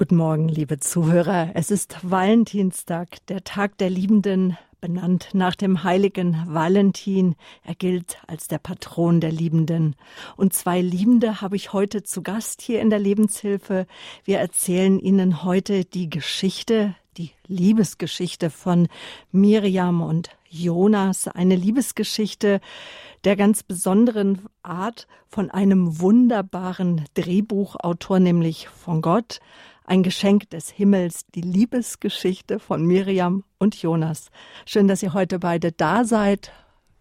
Guten Morgen, liebe Zuhörer. Es ist Valentinstag, der Tag der Liebenden, benannt nach dem heiligen Valentin. Er gilt als der Patron der Liebenden. Und zwei Liebende habe ich heute zu Gast hier in der Lebenshilfe. Wir erzählen Ihnen heute die Geschichte, die Liebesgeschichte von Miriam und Jonas. Eine Liebesgeschichte, der ganz besonderen Art von einem wunderbaren Drehbuchautor, nämlich von Gott. Ein Geschenk des Himmels, die Liebesgeschichte von Miriam und Jonas. Schön, dass ihr heute beide da seid.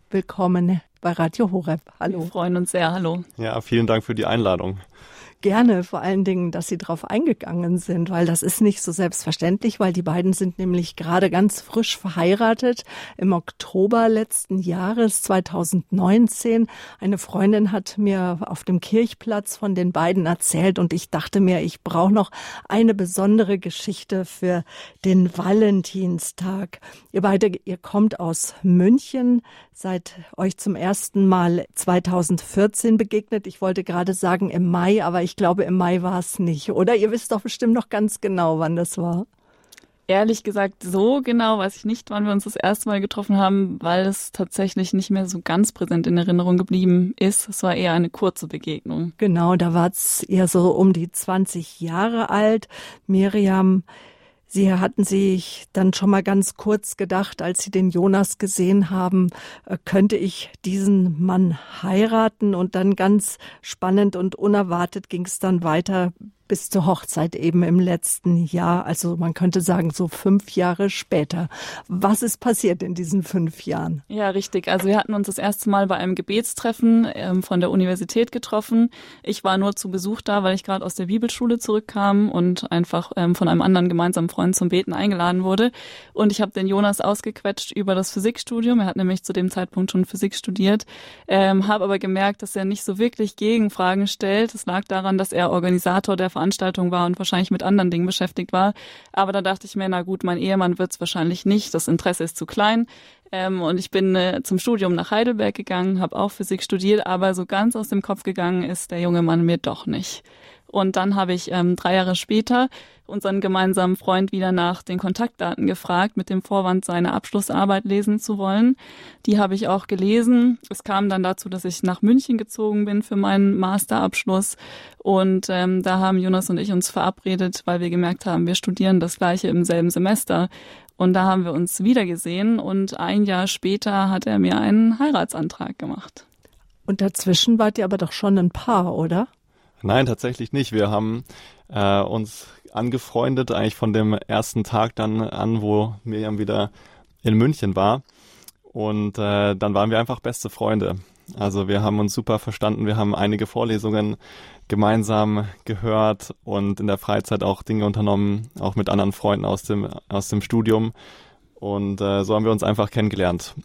Willkommen bei Radio Horeb. Hallo. Wir freuen uns sehr. Hallo. Ja, vielen Dank für die Einladung gerne vor allen Dingen, dass Sie darauf eingegangen sind, weil das ist nicht so selbstverständlich, weil die beiden sind nämlich gerade ganz frisch verheiratet im Oktober letzten Jahres 2019. Eine Freundin hat mir auf dem Kirchplatz von den beiden erzählt und ich dachte mir, ich brauche noch eine besondere Geschichte für den Valentinstag. Ihr beide, ihr kommt aus München, seid euch zum ersten Mal 2014 begegnet. Ich wollte gerade sagen im Mai, aber ich glaube im Mai war es nicht. Oder ihr wisst doch bestimmt noch ganz genau, wann das war. Ehrlich gesagt, so genau weiß ich nicht, wann wir uns das erste Mal getroffen haben, weil es tatsächlich nicht mehr so ganz präsent in Erinnerung geblieben ist. Es war eher eine kurze Begegnung. Genau, da war es eher so um die 20 Jahre alt. Miriam Sie hatten sich dann schon mal ganz kurz gedacht, als Sie den Jonas gesehen haben, äh, könnte ich diesen Mann heiraten? Und dann ganz spannend und unerwartet ging es dann weiter bis zur Hochzeit eben im letzten Jahr. Also man könnte sagen, so fünf Jahre später. Was ist passiert in diesen fünf Jahren? Ja, richtig. Also wir hatten uns das erste Mal bei einem Gebetstreffen ähm, von der Universität getroffen. Ich war nur zu Besuch da, weil ich gerade aus der Bibelschule zurückkam und einfach ähm, von einem anderen gemeinsamen Freund zum Beten eingeladen wurde. Und ich habe den Jonas ausgequetscht über das Physikstudium. Er hat nämlich zu dem Zeitpunkt schon Physik studiert, ähm, habe aber gemerkt, dass er nicht so wirklich Gegenfragen stellt. Das lag daran, dass er Organisator der Veranstaltung war und wahrscheinlich mit anderen Dingen beschäftigt war. Aber da dachte ich mir, na gut, mein Ehemann wird es wahrscheinlich nicht, das Interesse ist zu klein. Ähm, und ich bin äh, zum Studium nach Heidelberg gegangen, habe auch Physik studiert, aber so ganz aus dem Kopf gegangen ist der junge Mann mir doch nicht. Und dann habe ich ähm, drei Jahre später unseren gemeinsamen Freund wieder nach den Kontaktdaten gefragt, mit dem Vorwand, seine Abschlussarbeit lesen zu wollen. Die habe ich auch gelesen. Es kam dann dazu, dass ich nach München gezogen bin für meinen Masterabschluss. Und ähm, da haben Jonas und ich uns verabredet, weil wir gemerkt haben, wir studieren das gleiche im selben Semester. Und da haben wir uns wiedergesehen und ein Jahr später hat er mir einen Heiratsantrag gemacht. Und dazwischen wart ihr aber doch schon ein Paar, oder? Nein, tatsächlich nicht. Wir haben äh, uns angefreundet, eigentlich von dem ersten Tag dann an, wo Miriam wieder in München war. Und äh, dann waren wir einfach beste Freunde. Also wir haben uns super verstanden, wir haben einige Vorlesungen gemeinsam gehört und in der Freizeit auch Dinge unternommen, auch mit anderen Freunden aus dem, aus dem Studium. Und äh, so haben wir uns einfach kennengelernt.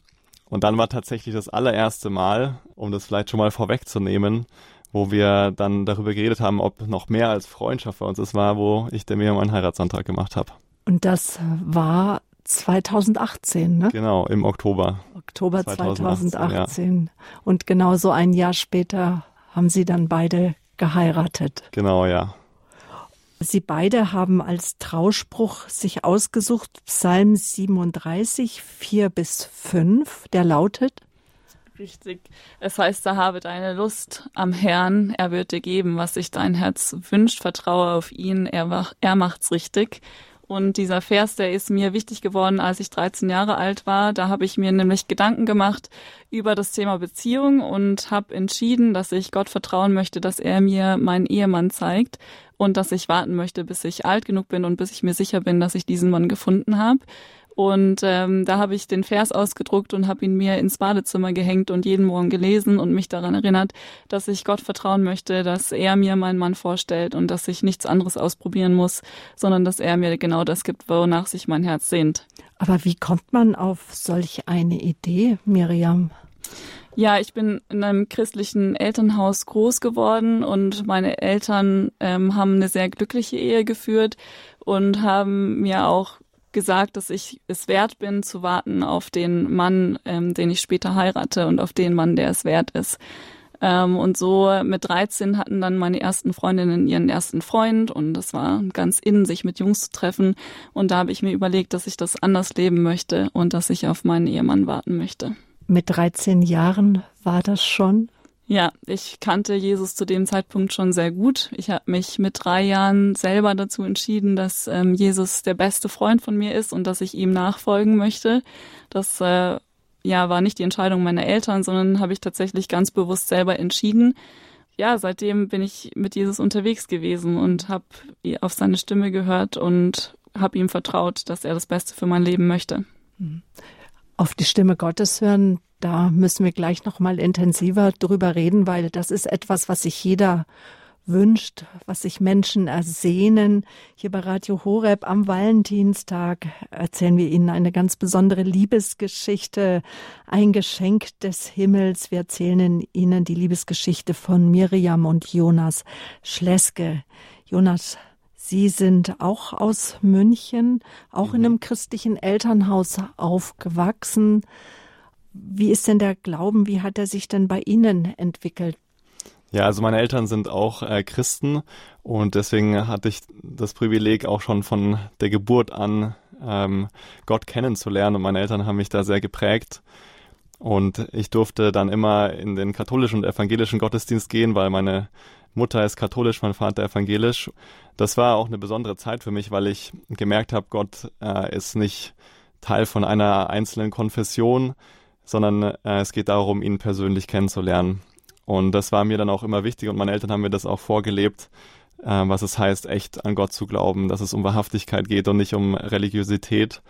Und dann war tatsächlich das allererste Mal, um das vielleicht schon mal vorwegzunehmen, wo wir dann darüber geredet haben, ob noch mehr als Freundschaft bei uns ist, war, wo ich der Miriam einen Heiratsantrag gemacht habe. Und das war 2018, ne? Genau, im Oktober. Oktober 2018. 2018. Ja. Und genau so ein Jahr später haben sie dann beide geheiratet. Genau, ja. Sie beide haben als Trauspruch sich ausgesucht Psalm 37, 4 bis 5, der lautet Richtig. Es heißt, da habe deine Lust am Herrn, er wird dir geben, was sich dein Herz wünscht, vertraue auf ihn, er, er macht's richtig. Und dieser Vers, der ist mir wichtig geworden, als ich 13 Jahre alt war. Da habe ich mir nämlich Gedanken gemacht über das Thema Beziehung und habe entschieden, dass ich Gott vertrauen möchte, dass er mir meinen Ehemann zeigt und dass ich warten möchte, bis ich alt genug bin und bis ich mir sicher bin, dass ich diesen Mann gefunden habe. Und ähm, da habe ich den Vers ausgedruckt und habe ihn mir ins Badezimmer gehängt und jeden Morgen gelesen und mich daran erinnert, dass ich Gott vertrauen möchte, dass er mir meinen Mann vorstellt und dass ich nichts anderes ausprobieren muss, sondern dass er mir genau das gibt, wonach sich mein Herz sehnt. Aber wie kommt man auf solch eine Idee, Miriam? Ja, ich bin in einem christlichen Elternhaus groß geworden und meine Eltern ähm, haben eine sehr glückliche Ehe geführt und haben mir auch gesagt, dass ich es wert bin, zu warten auf den Mann, ähm, den ich später heirate und auf den Mann, der es wert ist. Ähm, und so mit 13 hatten dann meine ersten Freundinnen ihren ersten Freund und das war ganz in, sich mit Jungs zu treffen. Und da habe ich mir überlegt, dass ich das anders leben möchte und dass ich auf meinen Ehemann warten möchte. Mit 13 Jahren war das schon? Ja, ich kannte Jesus zu dem Zeitpunkt schon sehr gut. Ich habe mich mit drei Jahren selber dazu entschieden, dass ähm, Jesus der beste Freund von mir ist und dass ich ihm nachfolgen möchte. Das äh, ja, war nicht die Entscheidung meiner Eltern, sondern habe ich tatsächlich ganz bewusst selber entschieden. Ja, seitdem bin ich mit Jesus unterwegs gewesen und habe auf seine Stimme gehört und habe ihm vertraut, dass er das Beste für mein Leben möchte. Mhm. Auf die Stimme Gottes hören, da müssen wir gleich noch mal intensiver drüber reden, weil das ist etwas, was sich jeder wünscht, was sich Menschen ersehnen. Hier bei Radio Horeb am Valentinstag erzählen wir Ihnen eine ganz besondere Liebesgeschichte, ein Geschenk des Himmels. Wir erzählen Ihnen die Liebesgeschichte von Miriam und Jonas Schleske. Jonas, Sie sind auch aus München, auch mhm. in einem christlichen Elternhaus aufgewachsen. Wie ist denn der Glauben? Wie hat er sich denn bei Ihnen entwickelt? Ja, also meine Eltern sind auch äh, Christen und deswegen hatte ich das Privileg auch schon von der Geburt an ähm, Gott kennenzulernen und meine Eltern haben mich da sehr geprägt. Und ich durfte dann immer in den katholischen und evangelischen Gottesdienst gehen, weil meine Mutter ist katholisch, mein Vater evangelisch. Das war auch eine besondere Zeit für mich, weil ich gemerkt habe, Gott äh, ist nicht Teil von einer einzelnen Konfession, sondern äh, es geht darum, ihn persönlich kennenzulernen. Und das war mir dann auch immer wichtig und meine Eltern haben mir das auch vorgelebt, äh, was es heißt, echt an Gott zu glauben, dass es um Wahrhaftigkeit geht und nicht um Religiosität.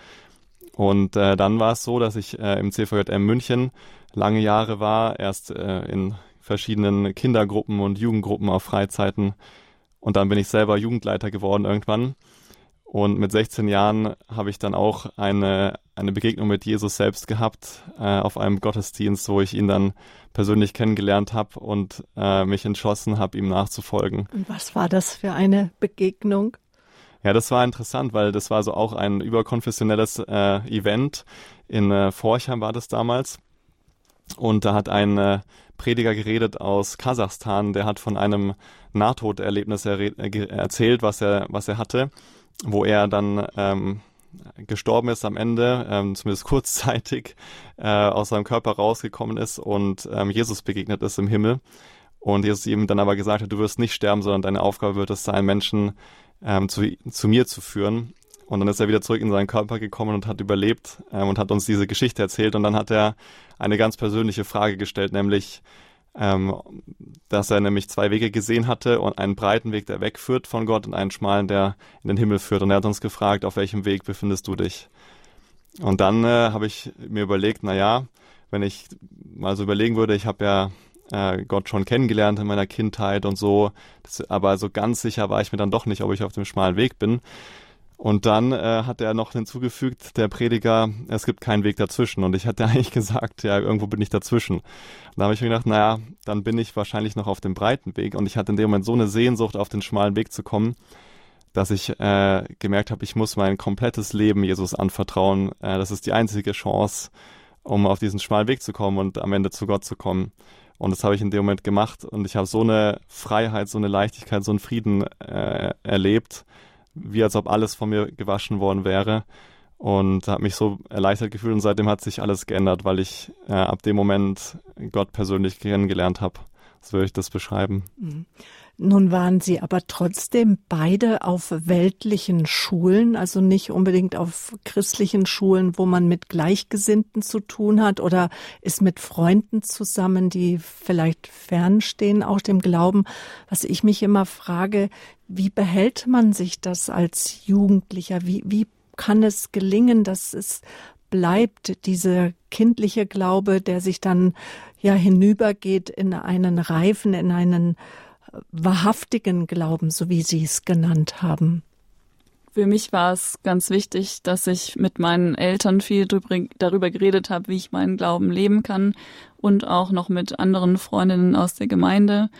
Und äh, dann war es so, dass ich äh, im CVJM München lange Jahre war, erst äh, in verschiedenen Kindergruppen und Jugendgruppen auf Freizeiten. Und dann bin ich selber Jugendleiter geworden irgendwann. Und mit 16 Jahren habe ich dann auch eine, eine Begegnung mit Jesus selbst gehabt äh, auf einem Gottesdienst, wo ich ihn dann persönlich kennengelernt habe und äh, mich entschlossen habe, ihm nachzufolgen. Und was war das für eine Begegnung? Ja, das war interessant, weil das war so auch ein überkonfessionelles äh, Event. In äh, Forchheim war das damals. Und da hat ein äh, Prediger geredet aus Kasachstan, der hat von einem Nahtoderlebnis er äh, erzählt, was er, was er hatte, wo er dann ähm, gestorben ist am Ende, ähm, zumindest kurzzeitig, äh, aus seinem Körper rausgekommen ist und ähm, Jesus begegnet ist im Himmel. Und Jesus ihm dann aber gesagt hat, du wirst nicht sterben, sondern deine Aufgabe wird es sein, Menschen ähm, zu, zu mir zu führen. Und dann ist er wieder zurück in seinen Körper gekommen und hat überlebt ähm, und hat uns diese Geschichte erzählt. Und dann hat er eine ganz persönliche Frage gestellt, nämlich, ähm, dass er nämlich zwei Wege gesehen hatte und einen breiten Weg, der wegführt von Gott und einen schmalen, der in den Himmel führt. Und er hat uns gefragt, auf welchem Weg befindest du dich? Und dann äh, habe ich mir überlegt, na ja, wenn ich mal so überlegen würde, ich habe ja äh, Gott schon kennengelernt in meiner Kindheit und so, das, aber so ganz sicher war ich mir dann doch nicht, ob ich auf dem schmalen Weg bin. Und dann äh, hat er noch hinzugefügt, der Prediger, es gibt keinen Weg dazwischen. Und ich hatte eigentlich gesagt, ja, irgendwo bin ich dazwischen. Und da habe ich mir gedacht, naja, dann bin ich wahrscheinlich noch auf dem breiten Weg. Und ich hatte in dem Moment so eine Sehnsucht, auf den schmalen Weg zu kommen, dass ich äh, gemerkt habe, ich muss mein komplettes Leben Jesus anvertrauen. Äh, das ist die einzige Chance, um auf diesen schmalen Weg zu kommen und am Ende zu Gott zu kommen. Und das habe ich in dem Moment gemacht. Und ich habe so eine Freiheit, so eine Leichtigkeit, so einen Frieden äh, erlebt wie als ob alles von mir gewaschen worden wäre und habe mich so erleichtert gefühlt und seitdem hat sich alles geändert, weil ich äh, ab dem Moment Gott persönlich kennengelernt habe. So würde ich das beschreiben. Mhm. Nun waren Sie aber trotzdem beide auf weltlichen Schulen, also nicht unbedingt auf christlichen Schulen, wo man mit Gleichgesinnten zu tun hat oder ist mit Freunden zusammen, die vielleicht fernstehen, auch dem Glauben. Was ich mich immer frage, wie behält man sich das als Jugendlicher? Wie, wie kann es gelingen, dass es bleibt, dieser kindliche Glaube, der sich dann ja hinübergeht in einen reifen, in einen wahrhaftigen Glauben, so wie Sie es genannt haben? Für mich war es ganz wichtig, dass ich mit meinen Eltern viel darüber geredet habe, wie ich meinen Glauben leben kann und auch noch mit anderen Freundinnen aus der Gemeinde.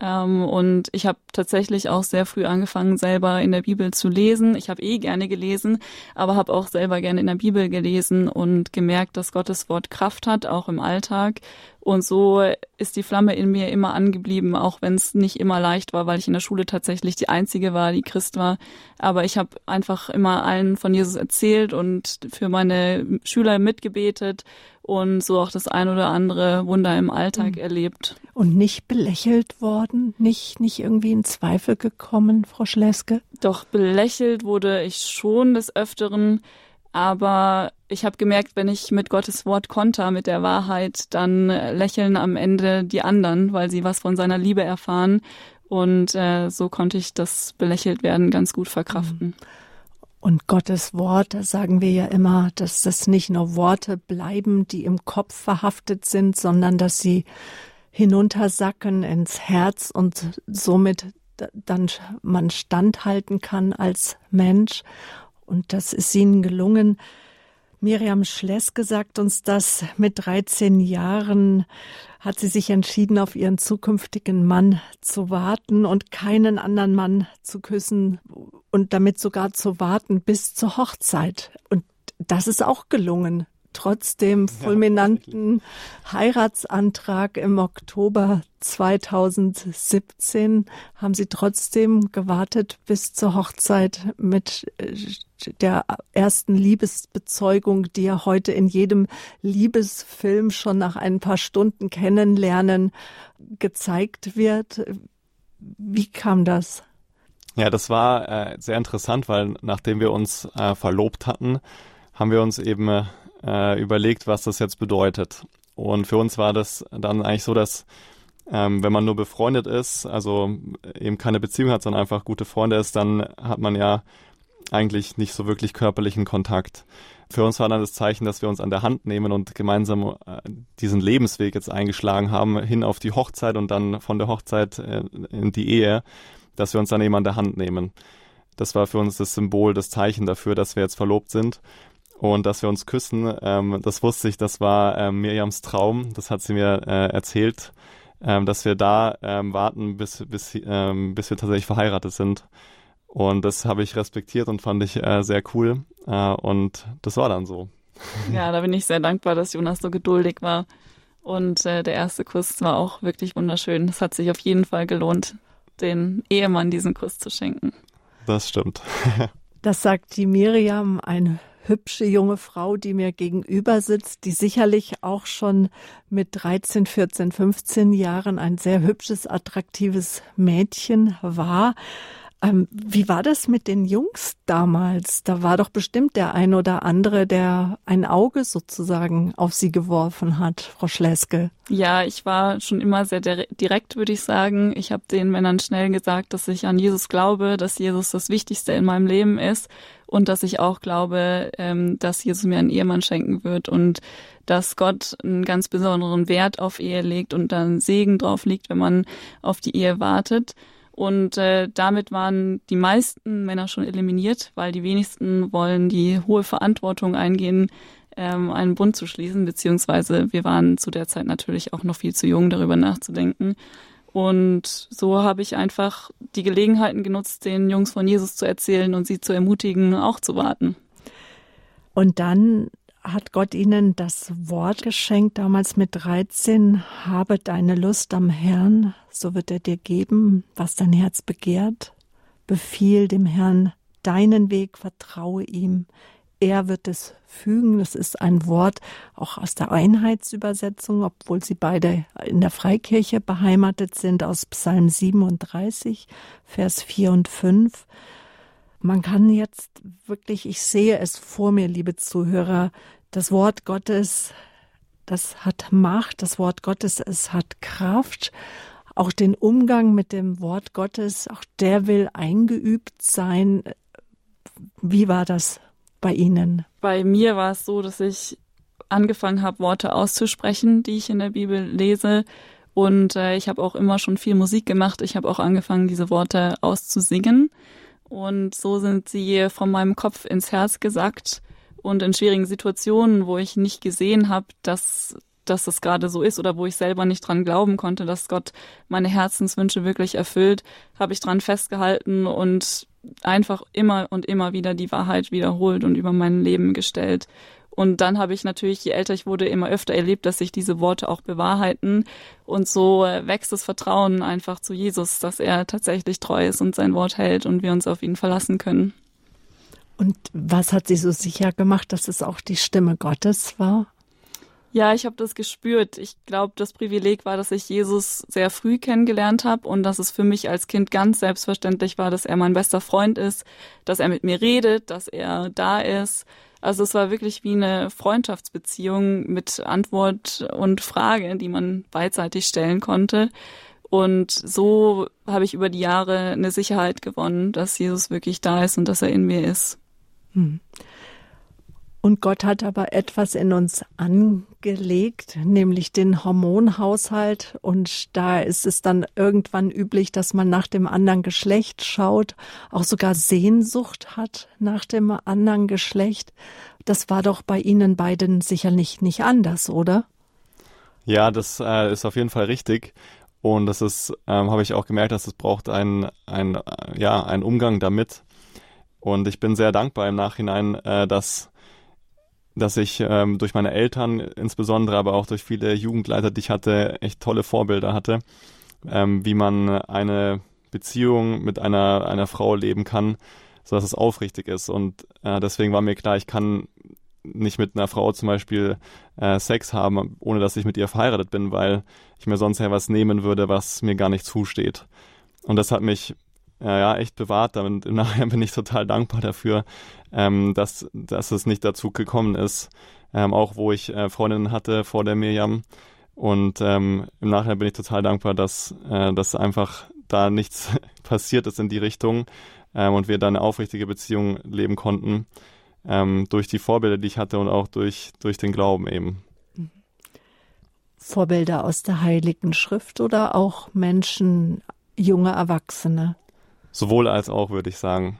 Ähm, und ich habe tatsächlich auch sehr früh angefangen, selber in der Bibel zu lesen. Ich habe eh gerne gelesen, aber habe auch selber gerne in der Bibel gelesen und gemerkt, dass Gottes Wort Kraft hat, auch im Alltag. Und so ist die Flamme in mir immer angeblieben, auch wenn es nicht immer leicht war, weil ich in der Schule tatsächlich die Einzige war, die Christ war. Aber ich habe einfach immer allen von Jesus erzählt und für meine Schüler mitgebetet und so auch das ein oder andere Wunder im Alltag mhm. erlebt. Und nicht belächelt worden, nicht, nicht irgendwie in Zweifel gekommen, Frau Schleske? Doch belächelt wurde ich schon des Öfteren, aber ich habe gemerkt, wenn ich mit Gottes Wort konter, mit der Wahrheit, dann lächeln am Ende die anderen, weil sie was von seiner Liebe erfahren. Und äh, so konnte ich das belächelt werden ganz gut verkraften. Und Gottes Wort, da sagen wir ja immer, dass das nicht nur Worte bleiben, die im Kopf verhaftet sind, sondern dass sie hinuntersacken ins Herz und somit dann man standhalten kann als Mensch und das ist ihnen gelungen. Miriam Schleske sagt uns das. Mit 13 Jahren hat sie sich entschieden, auf ihren zukünftigen Mann zu warten und keinen anderen Mann zu küssen und damit sogar zu warten bis zur Hochzeit. Und das ist auch gelungen trotz dem fulminanten Heiratsantrag im Oktober 2017 haben Sie trotzdem gewartet bis zur Hochzeit mit äh, der ersten Liebesbezeugung, die ja heute in jedem Liebesfilm schon nach ein paar Stunden kennenlernen gezeigt wird. Wie kam das? Ja, das war äh, sehr interessant, weil nachdem wir uns äh, verlobt hatten, haben wir uns eben äh, äh, überlegt, was das jetzt bedeutet. Und für uns war das dann eigentlich so, dass ähm, wenn man nur befreundet ist, also eben keine Beziehung hat, sondern einfach gute Freunde ist, dann hat man ja eigentlich nicht so wirklich körperlichen Kontakt. Für uns war dann das Zeichen, dass wir uns an der Hand nehmen und gemeinsam äh, diesen Lebensweg jetzt eingeschlagen haben, hin auf die Hochzeit und dann von der Hochzeit äh, in die Ehe, dass wir uns dann eben an der Hand nehmen. Das war für uns das Symbol, das Zeichen dafür, dass wir jetzt verlobt sind und dass wir uns küssen, ähm, das wusste ich, das war ähm, Miriams Traum, das hat sie mir äh, erzählt, ähm, dass wir da ähm, warten, bis, bis, ähm, bis wir tatsächlich verheiratet sind. Und das habe ich respektiert und fand ich äh, sehr cool. Äh, und das war dann so. Ja, da bin ich sehr dankbar, dass Jonas so geduldig war. Und äh, der erste Kuss war auch wirklich wunderschön. Es hat sich auf jeden Fall gelohnt, den Ehemann diesen Kuss zu schenken. Das stimmt. das sagt die Miriam, ein hübsche junge Frau, die mir gegenüber sitzt, die sicherlich auch schon mit 13, 14, 15 Jahren ein sehr hübsches, attraktives Mädchen war. Ähm, wie war das mit den Jungs damals? Da war doch bestimmt der ein oder andere, der ein Auge sozusagen auf sie geworfen hat, Frau Schleske. Ja, ich war schon immer sehr direkt, würde ich sagen. Ich habe den Männern schnell gesagt, dass ich an Jesus glaube, dass Jesus das Wichtigste in meinem Leben ist und dass ich auch glaube, ähm, dass Jesus mir einen Ehemann schenken wird und dass Gott einen ganz besonderen Wert auf Ehe legt und dann Segen drauf liegt, wenn man auf die Ehe wartet. Und äh, damit waren die meisten Männer schon eliminiert, weil die wenigsten wollen die hohe Verantwortung eingehen, ähm, einen Bund zu schließen, beziehungsweise wir waren zu der Zeit natürlich auch noch viel zu jung, darüber nachzudenken. Und so habe ich einfach die Gelegenheiten genutzt, den Jungs von Jesus zu erzählen und sie zu ermutigen, auch zu warten. Und dann hat Gott ihnen das Wort geschenkt, damals mit 13, habe deine Lust am Herrn, so wird er dir geben, was dein Herz begehrt. Befiehl dem Herrn deinen Weg, vertraue ihm. Er wird es fügen. Das ist ein Wort auch aus der Einheitsübersetzung, obwohl sie beide in der Freikirche beheimatet sind, aus Psalm 37, Vers 4 und 5. Man kann jetzt wirklich, ich sehe es vor mir, liebe Zuhörer, das Wort Gottes, das hat Macht, das Wort Gottes, es hat Kraft. Auch den Umgang mit dem Wort Gottes, auch der will eingeübt sein. Wie war das bei Ihnen? Bei mir war es so, dass ich angefangen habe, Worte auszusprechen, die ich in der Bibel lese. Und äh, ich habe auch immer schon viel Musik gemacht. Ich habe auch angefangen, diese Worte auszusingen. Und so sind sie von meinem Kopf ins Herz gesackt. Und in schwierigen Situationen, wo ich nicht gesehen habe, dass dass es gerade so ist oder wo ich selber nicht dran glauben konnte, dass Gott meine Herzenswünsche wirklich erfüllt, habe ich dran festgehalten und einfach immer und immer wieder die Wahrheit wiederholt und über mein Leben gestellt. Und dann habe ich natürlich, je älter ich wurde, immer öfter erlebt, dass sich diese Worte auch bewahrheiten. Und so äh, wächst das Vertrauen einfach zu Jesus, dass er tatsächlich treu ist und sein Wort hält und wir uns auf ihn verlassen können. Und was hat Sie so sicher gemacht, dass es auch die Stimme Gottes war? Ja, ich habe das gespürt. Ich glaube, das Privileg war, dass ich Jesus sehr früh kennengelernt habe und dass es für mich als Kind ganz selbstverständlich war, dass er mein bester Freund ist, dass er mit mir redet, dass er da ist. Also es war wirklich wie eine Freundschaftsbeziehung mit Antwort und Frage, die man beidseitig stellen konnte. Und so habe ich über die Jahre eine Sicherheit gewonnen, dass Jesus wirklich da ist und dass er in mir ist. Hm. Und Gott hat aber etwas in uns angelegt, nämlich den Hormonhaushalt. Und da ist es dann irgendwann üblich, dass man nach dem anderen Geschlecht schaut, auch sogar Sehnsucht hat nach dem anderen Geschlecht. Das war doch bei Ihnen beiden sicherlich nicht anders, oder? Ja, das äh, ist auf jeden Fall richtig. Und das ist, ähm, habe ich auch gemerkt, dass es braucht einen, ein, ja, einen Umgang damit. Und ich bin sehr dankbar im Nachhinein, äh, dass dass ich ähm, durch meine Eltern insbesondere, aber auch durch viele Jugendleiter, die ich hatte, echt tolle Vorbilder hatte, ähm, wie man eine Beziehung mit einer, einer Frau leben kann, so dass es aufrichtig ist. Und äh, deswegen war mir klar, ich kann nicht mit einer Frau zum Beispiel äh, Sex haben, ohne dass ich mit ihr verheiratet bin, weil ich mir sonst ja was nehmen würde, was mir gar nicht zusteht. Und das hat mich äh, ja echt bewahrt. Damit im Nachhinein bin ich total dankbar dafür, ähm, dass, dass es nicht dazu gekommen ist. Ähm, auch wo ich äh, Freundinnen hatte vor der Miriam. Und ähm, im Nachhinein bin ich total dankbar, dass, äh, dass einfach da nichts passiert ist in die Richtung ähm, und wir da eine aufrichtige Beziehung leben konnten. Ähm, durch die Vorbilder, die ich hatte und auch durch, durch den Glauben eben. Vorbilder aus der Heiligen Schrift oder auch Menschen, junge Erwachsene? Sowohl als auch, würde ich sagen.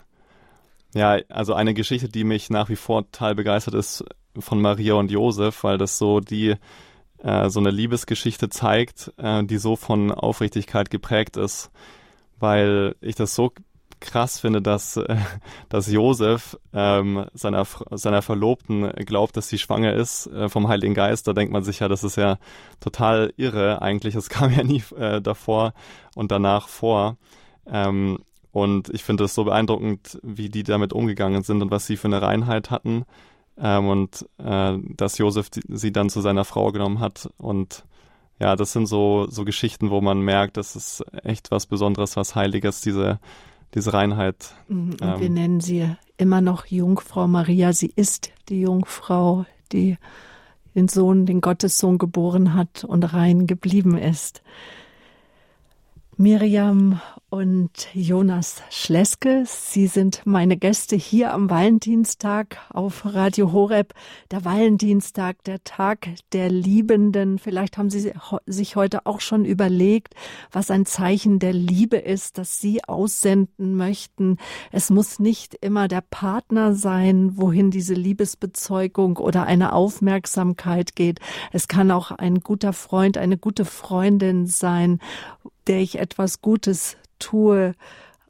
Ja, also eine Geschichte, die mich nach wie vor total begeistert ist von Maria und Josef, weil das so die äh, so eine Liebesgeschichte zeigt, äh, die so von Aufrichtigkeit geprägt ist, weil ich das so krass finde, dass, äh, dass Josef ähm, seiner, seiner Verlobten glaubt, dass sie schwanger ist äh, vom Heiligen Geist. Da denkt man sich ja, das ist ja total irre eigentlich. Es kam ja nie äh, davor und danach vor. Ähm, und ich finde es so beeindruckend, wie die damit umgegangen sind und was sie für eine Reinheit hatten. Ähm, und äh, dass Josef die, sie dann zu seiner Frau genommen hat. Und ja, das sind so, so Geschichten, wo man merkt, das ist echt was Besonderes, was Heiliges, diese, diese Reinheit. Mhm, und ähm, wir nennen sie immer noch Jungfrau Maria. Sie ist die Jungfrau, die den Sohn, den Gottessohn geboren hat und rein geblieben ist. Miriam und Jonas Schleske. Sie sind meine Gäste hier am Valentinstag auf Radio Horeb. Der Valentinstag, der Tag der Liebenden. Vielleicht haben Sie sich heute auch schon überlegt, was ein Zeichen der Liebe ist, das Sie aussenden möchten. Es muss nicht immer der Partner sein, wohin diese Liebesbezeugung oder eine Aufmerksamkeit geht. Es kann auch ein guter Freund, eine gute Freundin sein, der ich etwas Gutes tue,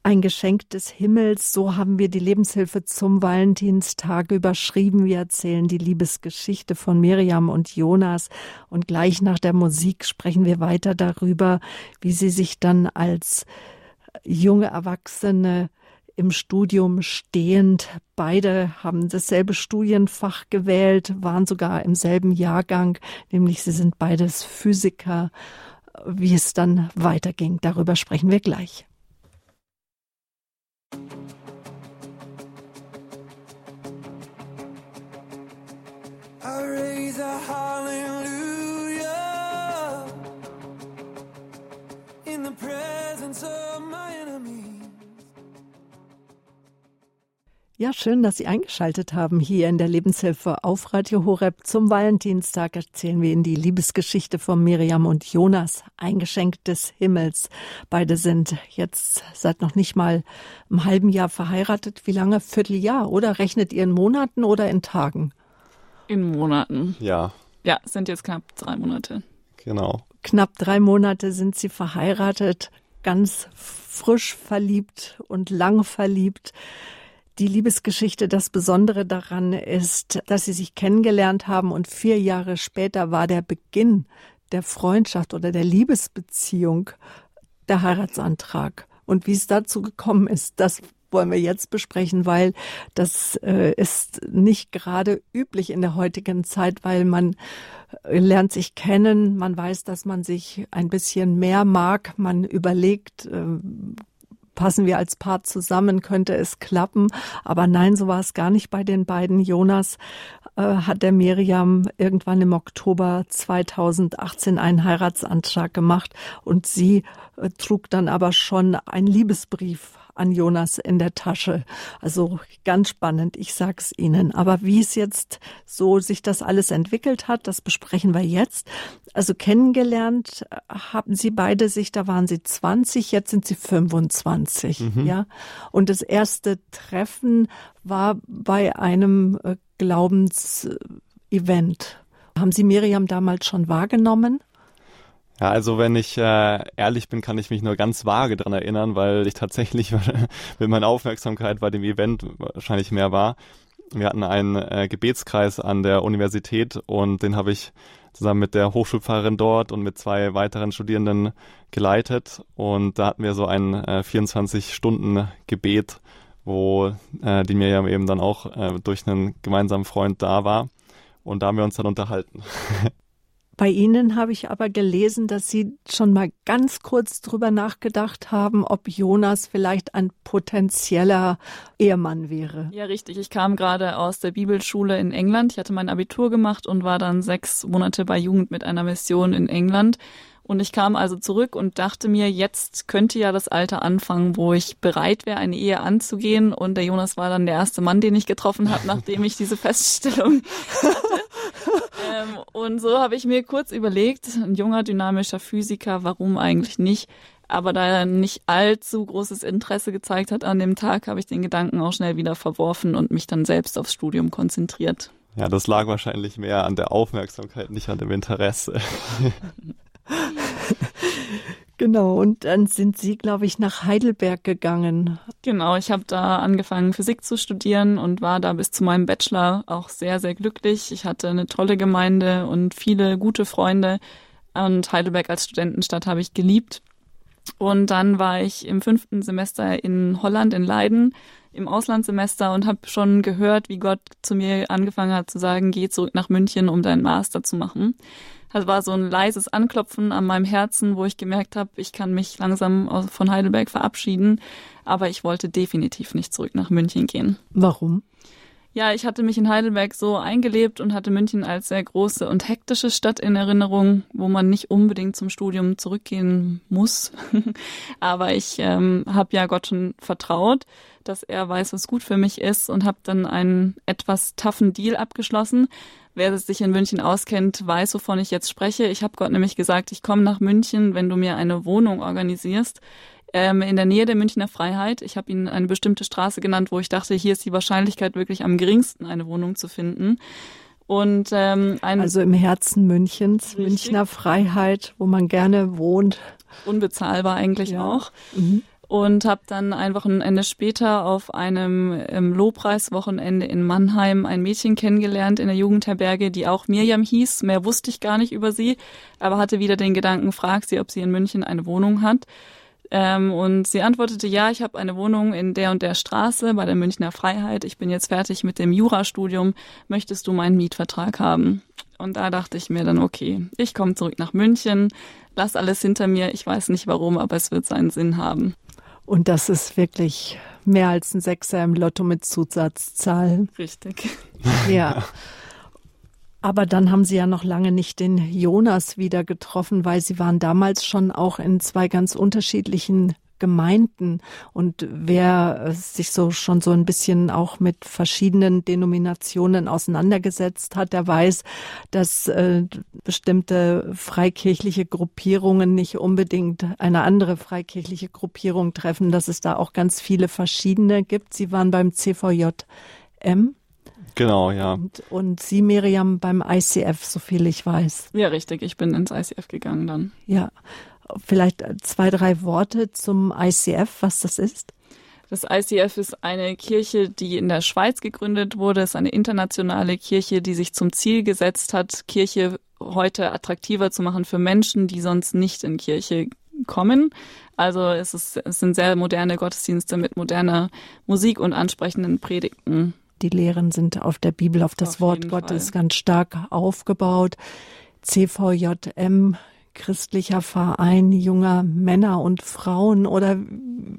ein Geschenk des Himmels. So haben wir die Lebenshilfe zum Valentinstag überschrieben. Wir erzählen die Liebesgeschichte von Miriam und Jonas. Und gleich nach der Musik sprechen wir weiter darüber, wie sie sich dann als junge Erwachsene im Studium stehend. Beide haben dasselbe Studienfach gewählt, waren sogar im selben Jahrgang, nämlich sie sind beides Physiker wie es dann weiterging, darüber sprechen wir gleich. I raise a Ja, schön, dass Sie eingeschaltet haben hier in der Lebenshilfe auf Radio Horeb. Zum Valentinstag erzählen wir Ihnen die Liebesgeschichte von Miriam und Jonas, ein Geschenk des Himmels. Beide sind jetzt seit noch nicht mal einem halben Jahr verheiratet. Wie lange? Vierteljahr, oder? Rechnet ihr in Monaten oder in Tagen? In Monaten. Ja, Ja, sind jetzt knapp drei Monate. Genau. Knapp drei Monate sind Sie verheiratet, ganz frisch verliebt und lang verliebt. Die Liebesgeschichte, das Besondere daran ist, dass sie sich kennengelernt haben und vier Jahre später war der Beginn der Freundschaft oder der Liebesbeziehung der Heiratsantrag. Und wie es dazu gekommen ist, das wollen wir jetzt besprechen, weil das äh, ist nicht gerade üblich in der heutigen Zeit, weil man äh, lernt sich kennen, man weiß, dass man sich ein bisschen mehr mag, man überlegt, äh, passen wir als Paar zusammen, könnte es klappen. Aber nein, so war es gar nicht bei den beiden. Jonas äh, hat der Miriam irgendwann im Oktober 2018 einen Heiratsantrag gemacht und sie äh, trug dann aber schon einen Liebesbrief an Jonas in der Tasche. Also ganz spannend, ich sag's Ihnen. Aber wie es jetzt so sich das alles entwickelt hat, das besprechen wir jetzt. Also kennengelernt äh, haben Sie beide sich, da waren Sie 20, jetzt sind Sie 25, mhm. ja. Und das erste Treffen war bei einem äh, Glaubensevent. Haben Sie Miriam damals schon wahrgenommen? Ja, also wenn ich äh, ehrlich bin, kann ich mich nur ganz vage dran erinnern, weil ich tatsächlich mit meiner Aufmerksamkeit bei dem Event wahrscheinlich mehr war. Wir hatten einen äh, Gebetskreis an der Universität und den habe ich zusammen mit der Hochschulpfarrerin dort und mit zwei weiteren Studierenden geleitet. Und da hatten wir so ein äh, 24-Stunden-Gebet, wo äh, die Miriam eben dann auch äh, durch einen gemeinsamen Freund da war. Und da haben wir uns dann unterhalten. Bei Ihnen habe ich aber gelesen, dass Sie schon mal ganz kurz drüber nachgedacht haben, ob Jonas vielleicht ein potenzieller Ehemann wäre. Ja, richtig. Ich kam gerade aus der Bibelschule in England. Ich hatte mein Abitur gemacht und war dann sechs Monate bei Jugend mit einer Mission in England. Und ich kam also zurück und dachte mir, jetzt könnte ja das Alter anfangen, wo ich bereit wäre, eine Ehe anzugehen. Und der Jonas war dann der erste Mann, den ich getroffen habe, nachdem ich diese Feststellung hatte. Ähm, und so habe ich mir kurz überlegt, ein junger, dynamischer Physiker, warum eigentlich nicht? Aber da er nicht allzu großes Interesse gezeigt hat an dem Tag, habe ich den Gedanken auch schnell wieder verworfen und mich dann selbst aufs Studium konzentriert. Ja, das lag wahrscheinlich mehr an der Aufmerksamkeit, nicht an dem Interesse. Genau, und dann sind Sie, glaube ich, nach Heidelberg gegangen. Genau, ich habe da angefangen, Physik zu studieren und war da bis zu meinem Bachelor auch sehr, sehr glücklich. Ich hatte eine tolle Gemeinde und viele gute Freunde. Und Heidelberg als Studentenstadt habe ich geliebt. Und dann war ich im fünften Semester in Holland, in Leiden, im Auslandssemester und habe schon gehört, wie Gott zu mir angefangen hat zu sagen, geh zurück nach München, um deinen Master zu machen. Das war so ein leises Anklopfen an meinem Herzen, wo ich gemerkt habe, ich kann mich langsam von Heidelberg verabschieden. Aber ich wollte definitiv nicht zurück nach München gehen. Warum? Ja, ich hatte mich in Heidelberg so eingelebt und hatte München als sehr große und hektische Stadt in Erinnerung, wo man nicht unbedingt zum Studium zurückgehen muss. Aber ich ähm, habe ja Gott schon vertraut, dass er weiß, was gut für mich ist und habe dann einen etwas toughen Deal abgeschlossen, Wer sich in München auskennt, weiß, wovon ich jetzt spreche. Ich habe Gott nämlich gesagt, ich komme nach München, wenn du mir eine Wohnung organisierst ähm, in der Nähe der Münchner Freiheit. Ich habe ihnen eine bestimmte Straße genannt, wo ich dachte, hier ist die Wahrscheinlichkeit wirklich am geringsten, eine Wohnung zu finden. Und ähm, ein also im Herzen Münchens, richtig. Münchner Freiheit, wo man gerne wohnt. Unbezahlbar eigentlich ja. auch. Mhm und habe dann ein Wochenende später auf einem ähm, Lobpreiswochenende in Mannheim ein Mädchen kennengelernt in der Jugendherberge, die auch Mirjam hieß. Mehr wusste ich gar nicht über sie, aber hatte wieder den Gedanken, frag sie, ob sie in München eine Wohnung hat. Ähm, und sie antwortete, ja, ich habe eine Wohnung in der und der Straße bei der Münchner Freiheit. Ich bin jetzt fertig mit dem Jurastudium. Möchtest du meinen Mietvertrag haben? Und da dachte ich mir dann, okay, ich komme zurück nach München, lass alles hinter mir. Ich weiß nicht warum, aber es wird seinen Sinn haben. Und das ist wirklich mehr als ein Sechser im Lotto mit Zusatzzahl. Richtig. Ja. Aber dann haben Sie ja noch lange nicht den Jonas wieder getroffen, weil Sie waren damals schon auch in zwei ganz unterschiedlichen Gemeinden und wer sich so schon so ein bisschen auch mit verschiedenen Denominationen auseinandergesetzt hat, der weiß, dass äh, bestimmte freikirchliche Gruppierungen nicht unbedingt eine andere freikirchliche Gruppierung treffen, dass es da auch ganz viele verschiedene gibt. Sie waren beim CVJM. Genau, ja. Und, und Sie, Miriam, beim ICF, so viel ich weiß. Ja, richtig. Ich bin ins ICF gegangen dann. Ja. Vielleicht zwei, drei Worte zum ICF, was das ist? Das ICF ist eine Kirche, die in der Schweiz gegründet wurde. Es ist eine internationale Kirche, die sich zum Ziel gesetzt hat, Kirche heute attraktiver zu machen für Menschen, die sonst nicht in Kirche kommen. Also es, ist, es sind sehr moderne Gottesdienste mit moderner Musik und ansprechenden Predigten. Die Lehren sind auf der Bibel, auf das auf Wort Gottes Fall. ganz stark aufgebaut. CVJM, christlicher Verein junger Männer und Frauen oder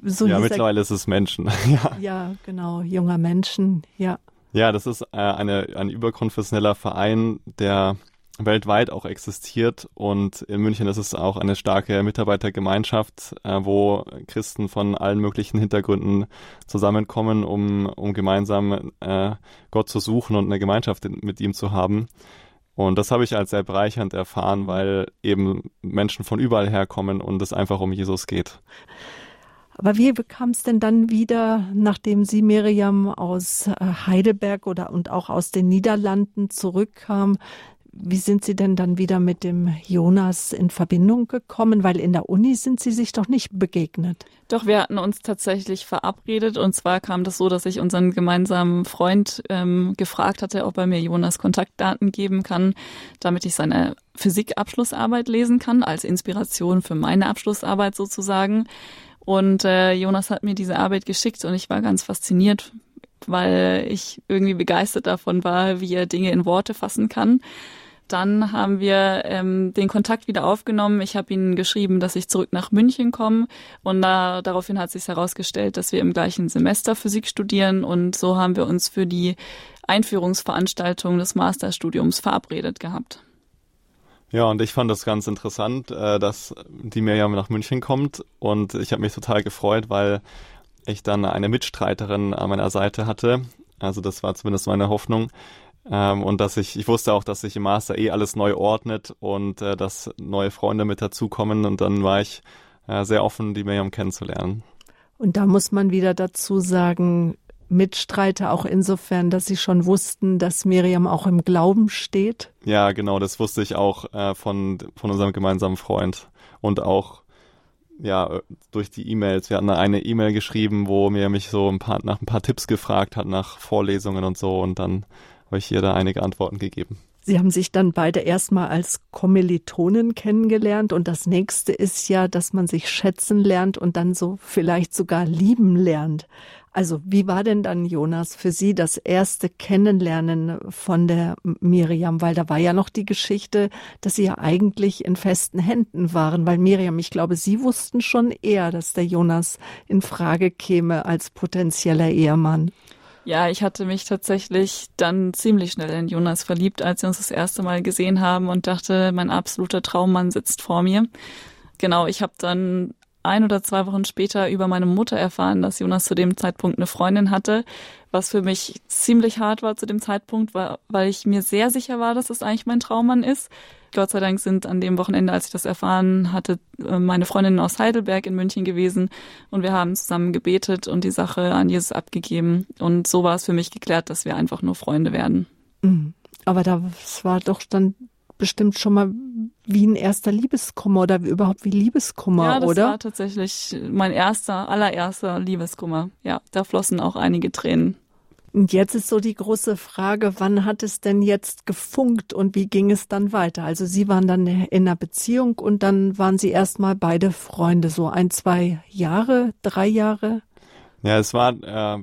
so. Ja, mittlerweile ist es Menschen. ja. ja, genau, junger Menschen, ja. Ja, das ist äh, eine, ein überkonfessioneller Verein, der weltweit auch existiert und in München ist es auch eine starke Mitarbeitergemeinschaft, äh, wo Christen von allen möglichen Hintergründen zusammenkommen, um, um gemeinsam äh, Gott zu suchen und eine Gemeinschaft mit ihm zu haben. Und das habe ich als sehr bereichernd erfahren, weil eben Menschen von überall herkommen und es einfach um Jesus geht. Aber wie bekam es denn dann wieder, nachdem Sie, Miriam, aus äh, Heidelberg oder und auch aus den Niederlanden zurückkam, wie sind Sie denn dann wieder mit dem Jonas in Verbindung gekommen? Weil in der Uni sind Sie sich doch nicht begegnet. Doch, wir hatten uns tatsächlich verabredet. Und zwar kam das so, dass ich unseren gemeinsamen Freund ähm, gefragt hatte, ob er mir Jonas Kontaktdaten geben kann, damit ich seine Physikabschlussarbeit lesen kann, als Inspiration für meine Abschlussarbeit sozusagen. Und äh, Jonas hat mir diese Arbeit geschickt und ich war ganz fasziniert, weil ich irgendwie begeistert davon war, wie er Dinge in Worte fassen kann. Dann haben wir ähm, den Kontakt wieder aufgenommen. Ich habe ihnen geschrieben, dass ich zurück nach München komme. Und da, daraufhin hat sich herausgestellt, dass wir im gleichen Semester Physik studieren. Und so haben wir uns für die Einführungsveranstaltung des Masterstudiums verabredet gehabt. Ja, und ich fand das ganz interessant, äh, dass die Miriam nach München kommt. Und ich habe mich total gefreut, weil ich dann eine Mitstreiterin an meiner Seite hatte. Also das war zumindest meine Hoffnung, ähm, und dass ich, ich wusste auch, dass sich im Master eh alles neu ordnet und äh, dass neue Freunde mit dazukommen. Und dann war ich äh, sehr offen, die Miriam kennenzulernen. Und da muss man wieder dazu sagen, Mitstreiter auch insofern, dass sie schon wussten, dass Miriam auch im Glauben steht? Ja, genau, das wusste ich auch äh, von, von unserem gemeinsamen Freund und auch ja, durch die E-Mails. Wir hatten eine E-Mail geschrieben, wo mir mich so ein paar, nach ein paar Tipps gefragt hat, nach Vorlesungen und so und dann ich hier da einige Antworten gegeben. Sie haben sich dann beide erstmal als Kommilitonen kennengelernt und das nächste ist ja, dass man sich schätzen lernt und dann so vielleicht sogar lieben lernt. Also wie war denn dann, Jonas, für Sie das erste Kennenlernen von der Miriam? Weil da war ja noch die Geschichte, dass Sie ja eigentlich in festen Händen waren. Weil Miriam, ich glaube, Sie wussten schon eher, dass der Jonas in Frage käme als potenzieller Ehemann. Ja, ich hatte mich tatsächlich dann ziemlich schnell in Jonas verliebt, als wir uns das erste Mal gesehen haben und dachte, mein absoluter Traummann sitzt vor mir. Genau, ich habe dann ein oder zwei Wochen später über meine Mutter erfahren, dass Jonas zu dem Zeitpunkt eine Freundin hatte, was für mich ziemlich hart war zu dem Zeitpunkt, weil ich mir sehr sicher war, dass es eigentlich mein Traummann ist. Gott sei Dank sind an dem Wochenende, als ich das erfahren hatte, äh, meine Freundinnen aus Heidelberg in München gewesen und wir haben zusammen gebetet und die Sache an Jesus abgegeben. Und so war es für mich geklärt, dass wir einfach nur Freunde werden. Mhm. Aber das war doch dann bestimmt schon mal wie ein erster Liebeskummer oder überhaupt wie Liebeskummer, ja, das oder? war tatsächlich mein erster, allererster Liebeskummer. Ja, da flossen auch einige Tränen. Und jetzt ist so die große Frage, wann hat es denn jetzt gefunkt und wie ging es dann weiter? Also Sie waren dann in einer Beziehung und dann waren Sie erstmal beide Freunde, so ein, zwei Jahre, drei Jahre? Ja, es war äh,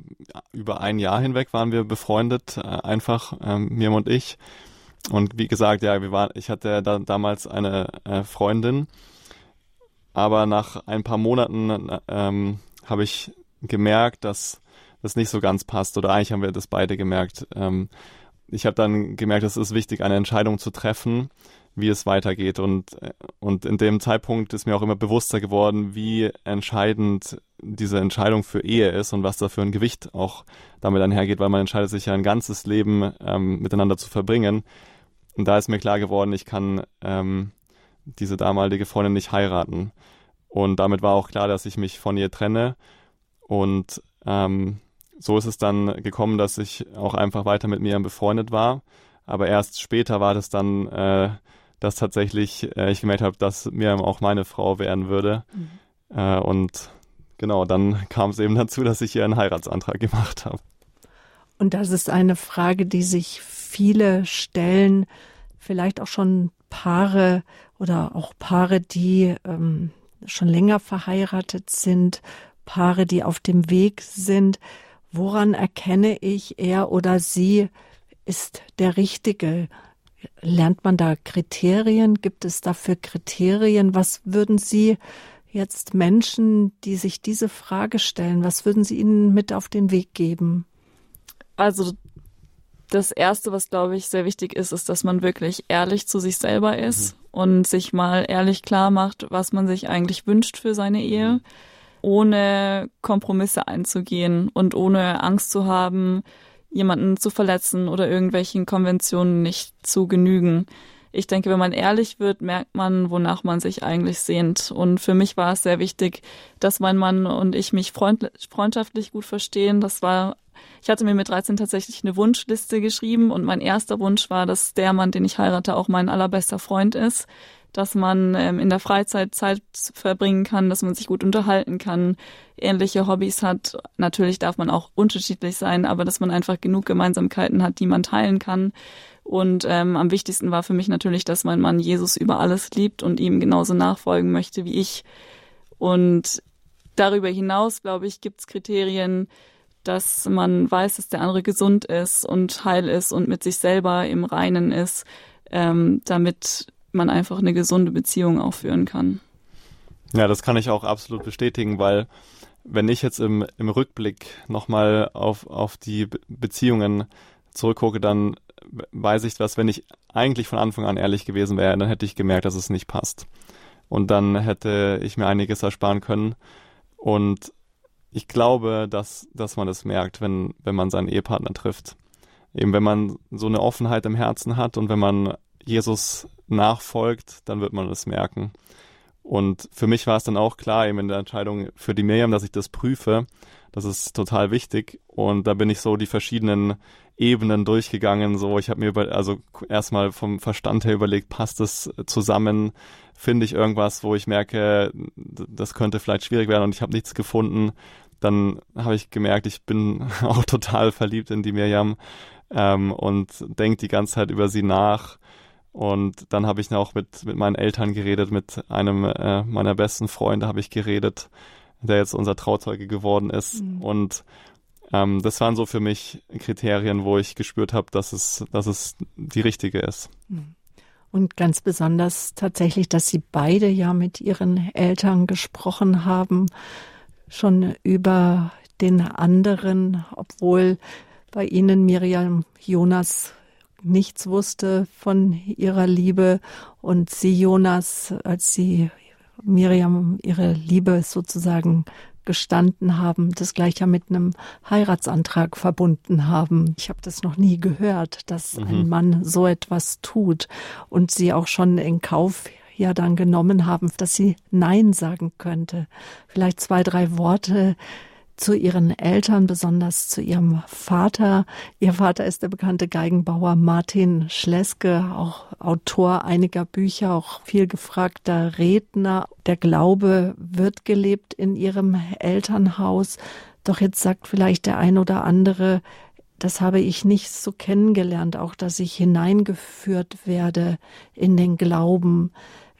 über ein Jahr hinweg waren wir befreundet, äh, einfach äh, Mirm und ich. Und wie gesagt, ja, wir waren, ich hatte da, damals eine äh, Freundin, aber nach ein paar Monaten ähm, habe ich gemerkt, dass das nicht so ganz passt. Oder eigentlich haben wir das beide gemerkt. Ähm, ich habe dann gemerkt, es ist wichtig, eine Entscheidung zu treffen, wie es weitergeht. Und, und in dem Zeitpunkt ist mir auch immer bewusster geworden, wie entscheidend diese Entscheidung für Ehe ist und was da für ein Gewicht auch damit einhergeht, weil man entscheidet sich ja ein ganzes Leben ähm, miteinander zu verbringen. Und da ist mir klar geworden, ich kann ähm, diese damalige Freundin nicht heiraten. Und damit war auch klar, dass ich mich von ihr trenne. Und ähm, so ist es dann gekommen, dass ich auch einfach weiter mit Miriam befreundet war. Aber erst später war das dann, äh, dass tatsächlich äh, ich gemerkt habe, dass Miriam auch meine Frau werden würde. Mhm. Äh, und genau, dann kam es eben dazu, dass ich ihr einen Heiratsantrag gemacht habe. Und das ist eine Frage, die sich viele stellen, vielleicht auch schon Paare oder auch Paare, die ähm, schon länger verheiratet sind, Paare, die auf dem Weg sind. Woran erkenne ich, er oder sie ist der Richtige? Lernt man da Kriterien? Gibt es dafür Kriterien? Was würden Sie jetzt Menschen, die sich diese Frage stellen, was würden Sie ihnen mit auf den Weg geben? Also das Erste, was, glaube ich, sehr wichtig ist, ist, dass man wirklich ehrlich zu sich selber ist mhm. und sich mal ehrlich klar macht, was man sich eigentlich wünscht für seine Ehe, ohne Kompromisse einzugehen und ohne Angst zu haben, jemanden zu verletzen oder irgendwelchen Konventionen nicht zu genügen. Ich denke, wenn man ehrlich wird, merkt man, wonach man sich eigentlich sehnt. Und für mich war es sehr wichtig, dass mein Mann und ich mich freundschaftlich gut verstehen. Das war, ich hatte mir mit 13 tatsächlich eine Wunschliste geschrieben und mein erster Wunsch war, dass der Mann, den ich heirate, auch mein allerbester Freund ist dass man ähm, in der Freizeit Zeit verbringen kann, dass man sich gut unterhalten kann, ähnliche Hobbys hat. Natürlich darf man auch unterschiedlich sein, aber dass man einfach genug Gemeinsamkeiten hat, die man teilen kann. Und ähm, am wichtigsten war für mich natürlich, dass mein Mann Jesus über alles liebt und ihm genauso nachfolgen möchte wie ich. Und darüber hinaus, glaube ich, gibt es Kriterien, dass man weiß, dass der andere gesund ist und heil ist und mit sich selber im Reinen ist, ähm, damit man einfach eine gesunde Beziehung auch führen kann. Ja, das kann ich auch absolut bestätigen, weil wenn ich jetzt im, im Rückblick nochmal auf, auf die Beziehungen zurückgucke, dann weiß ich, dass wenn ich eigentlich von Anfang an ehrlich gewesen wäre, dann hätte ich gemerkt, dass es nicht passt. Und dann hätte ich mir einiges ersparen können. Und ich glaube, dass, dass man das merkt, wenn, wenn man seinen Ehepartner trifft. Eben wenn man so eine Offenheit im Herzen hat und wenn man Jesus nachfolgt, dann wird man es merken. Und für mich war es dann auch klar, eben in der Entscheidung für die Miriam, dass ich das prüfe. Das ist total wichtig. Und da bin ich so die verschiedenen Ebenen durchgegangen. So, ich habe mir über, also erstmal vom Verstand her überlegt, passt es zusammen? Finde ich irgendwas, wo ich merke, das könnte vielleicht schwierig werden und ich habe nichts gefunden. Dann habe ich gemerkt, ich bin auch total verliebt in die Miriam ähm, und denke die ganze Zeit über sie nach und dann habe ich auch mit, mit meinen Eltern geredet, mit einem äh, meiner besten Freunde habe ich geredet, der jetzt unser Trauzeuge geworden ist. Mhm. Und ähm, das waren so für mich Kriterien, wo ich gespürt habe, dass es, dass es die richtige ist. Mhm. Und ganz besonders tatsächlich, dass Sie beide ja mit Ihren Eltern gesprochen haben, schon über den anderen, obwohl bei Ihnen Miriam Jonas nichts wusste von ihrer Liebe und sie Jonas, als sie Miriam ihre Liebe sozusagen gestanden haben, das gleich ja mit einem Heiratsantrag verbunden haben. Ich habe das noch nie gehört, dass mhm. ein Mann so etwas tut und sie auch schon in Kauf ja dann genommen haben, dass sie Nein sagen könnte. Vielleicht zwei, drei Worte zu ihren Eltern, besonders zu ihrem Vater. Ihr Vater ist der bekannte Geigenbauer Martin Schleske, auch Autor einiger Bücher, auch viel gefragter Redner. Der Glaube wird gelebt in ihrem Elternhaus. Doch jetzt sagt vielleicht der ein oder andere, das habe ich nicht so kennengelernt, auch dass ich hineingeführt werde in den Glauben.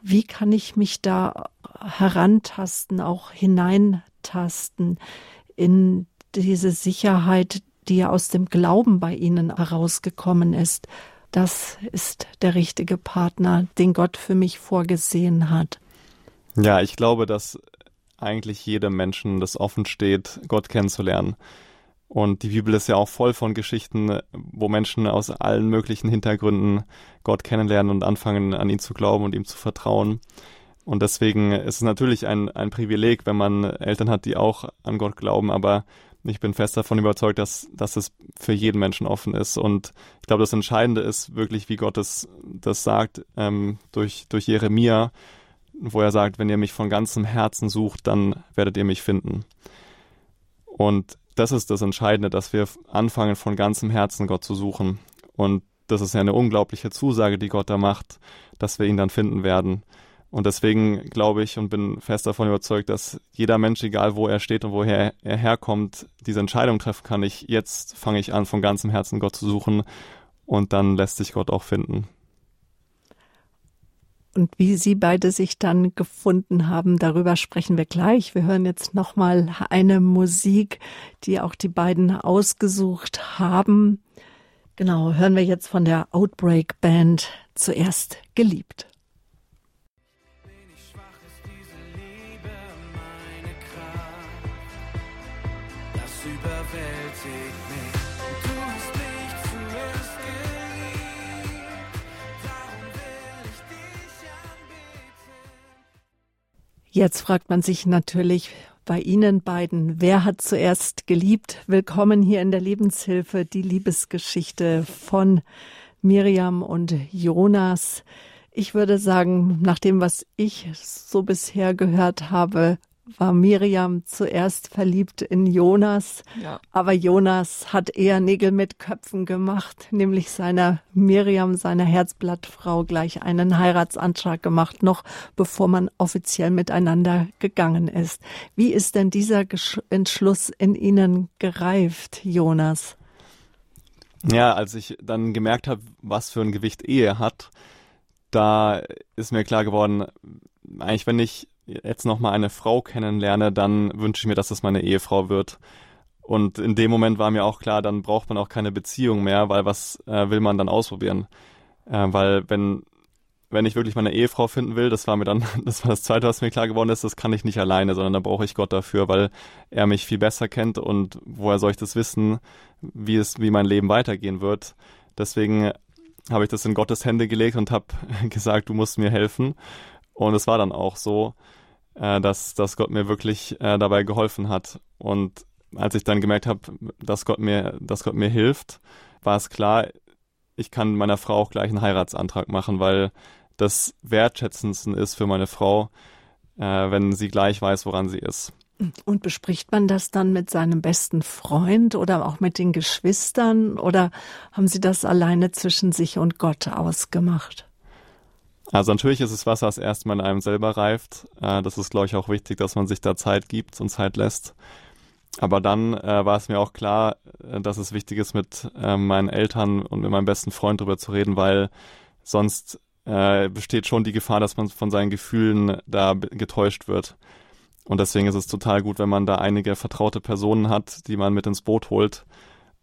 Wie kann ich mich da herantasten, auch hineintasten? In diese Sicherheit, die ja aus dem Glauben bei ihnen herausgekommen ist. Das ist der richtige Partner, den Gott für mich vorgesehen hat. Ja, ich glaube, dass eigentlich jedem Menschen das offen steht, Gott kennenzulernen. Und die Bibel ist ja auch voll von Geschichten, wo Menschen aus allen möglichen Hintergründen Gott kennenlernen und anfangen, an ihn zu glauben und ihm zu vertrauen. Und deswegen ist es natürlich ein, ein Privileg, wenn man Eltern hat, die auch an Gott glauben, aber ich bin fest davon überzeugt, dass, dass es für jeden Menschen offen ist. Und ich glaube, das Entscheidende ist wirklich, wie Gott es, das sagt, ähm, durch, durch Jeremia, wo er sagt, wenn ihr mich von ganzem Herzen sucht, dann werdet ihr mich finden. Und das ist das Entscheidende, dass wir anfangen, von ganzem Herzen Gott zu suchen. Und das ist ja eine unglaubliche Zusage, die Gott da macht, dass wir ihn dann finden werden. Und deswegen glaube ich und bin fest davon überzeugt, dass jeder Mensch, egal wo er steht und woher er herkommt, diese Entscheidung treffen kann. Ich, jetzt fange ich an, von ganzem Herzen Gott zu suchen und dann lässt sich Gott auch finden. Und wie Sie beide sich dann gefunden haben, darüber sprechen wir gleich. Wir hören jetzt nochmal eine Musik, die auch die beiden ausgesucht haben. Genau, hören wir jetzt von der Outbreak Band zuerst geliebt. Jetzt fragt man sich natürlich bei Ihnen beiden, wer hat zuerst geliebt? Willkommen hier in der Lebenshilfe, die Liebesgeschichte von Miriam und Jonas. Ich würde sagen, nach dem, was ich so bisher gehört habe, war Miriam zuerst verliebt in Jonas, ja. aber Jonas hat eher Nägel mit Köpfen gemacht, nämlich seiner Miriam, seiner Herzblattfrau, gleich einen Heiratsantrag gemacht, noch bevor man offiziell miteinander gegangen ist. Wie ist denn dieser Entschluss in Ihnen gereift, Jonas? Ja, als ich dann gemerkt habe, was für ein Gewicht Ehe hat, da ist mir klar geworden, eigentlich wenn ich jetzt nochmal eine Frau kennenlerne, dann wünsche ich mir, dass das meine Ehefrau wird. Und in dem Moment war mir auch klar, dann braucht man auch keine Beziehung mehr, weil was äh, will man dann ausprobieren? Äh, weil wenn wenn ich wirklich meine Ehefrau finden will, das war mir dann, das war das Zweite, was mir klar geworden ist, das kann ich nicht alleine, sondern da brauche ich Gott dafür, weil er mich viel besser kennt und woher soll ich das wissen, wie es, wie mein Leben weitergehen wird. Deswegen habe ich das in Gottes Hände gelegt und habe gesagt, du musst mir helfen. Und es war dann auch so, äh, dass, dass Gott mir wirklich äh, dabei geholfen hat. Und als ich dann gemerkt habe, dass Gott mir, dass Gott mir hilft, war es klar, ich kann meiner Frau auch gleich einen Heiratsantrag machen, weil das Wertschätzendsten ist für meine Frau, äh, wenn sie gleich weiß, woran sie ist. Und bespricht man das dann mit seinem besten Freund oder auch mit den Geschwistern oder haben Sie das alleine zwischen sich und Gott ausgemacht? Also natürlich ist es was, was erstmal in einem selber reift. Äh, das ist, glaube ich, auch wichtig, dass man sich da Zeit gibt und Zeit lässt. Aber dann äh, war es mir auch klar, äh, dass es wichtig ist, mit meinen Eltern und mit meinem besten Freund darüber zu reden, weil sonst besteht schon die Gefahr, dass man von seinen Gefühlen da getäuscht wird. Und deswegen ist es total gut, wenn man da einige vertraute Personen hat, die man mit ins Boot holt.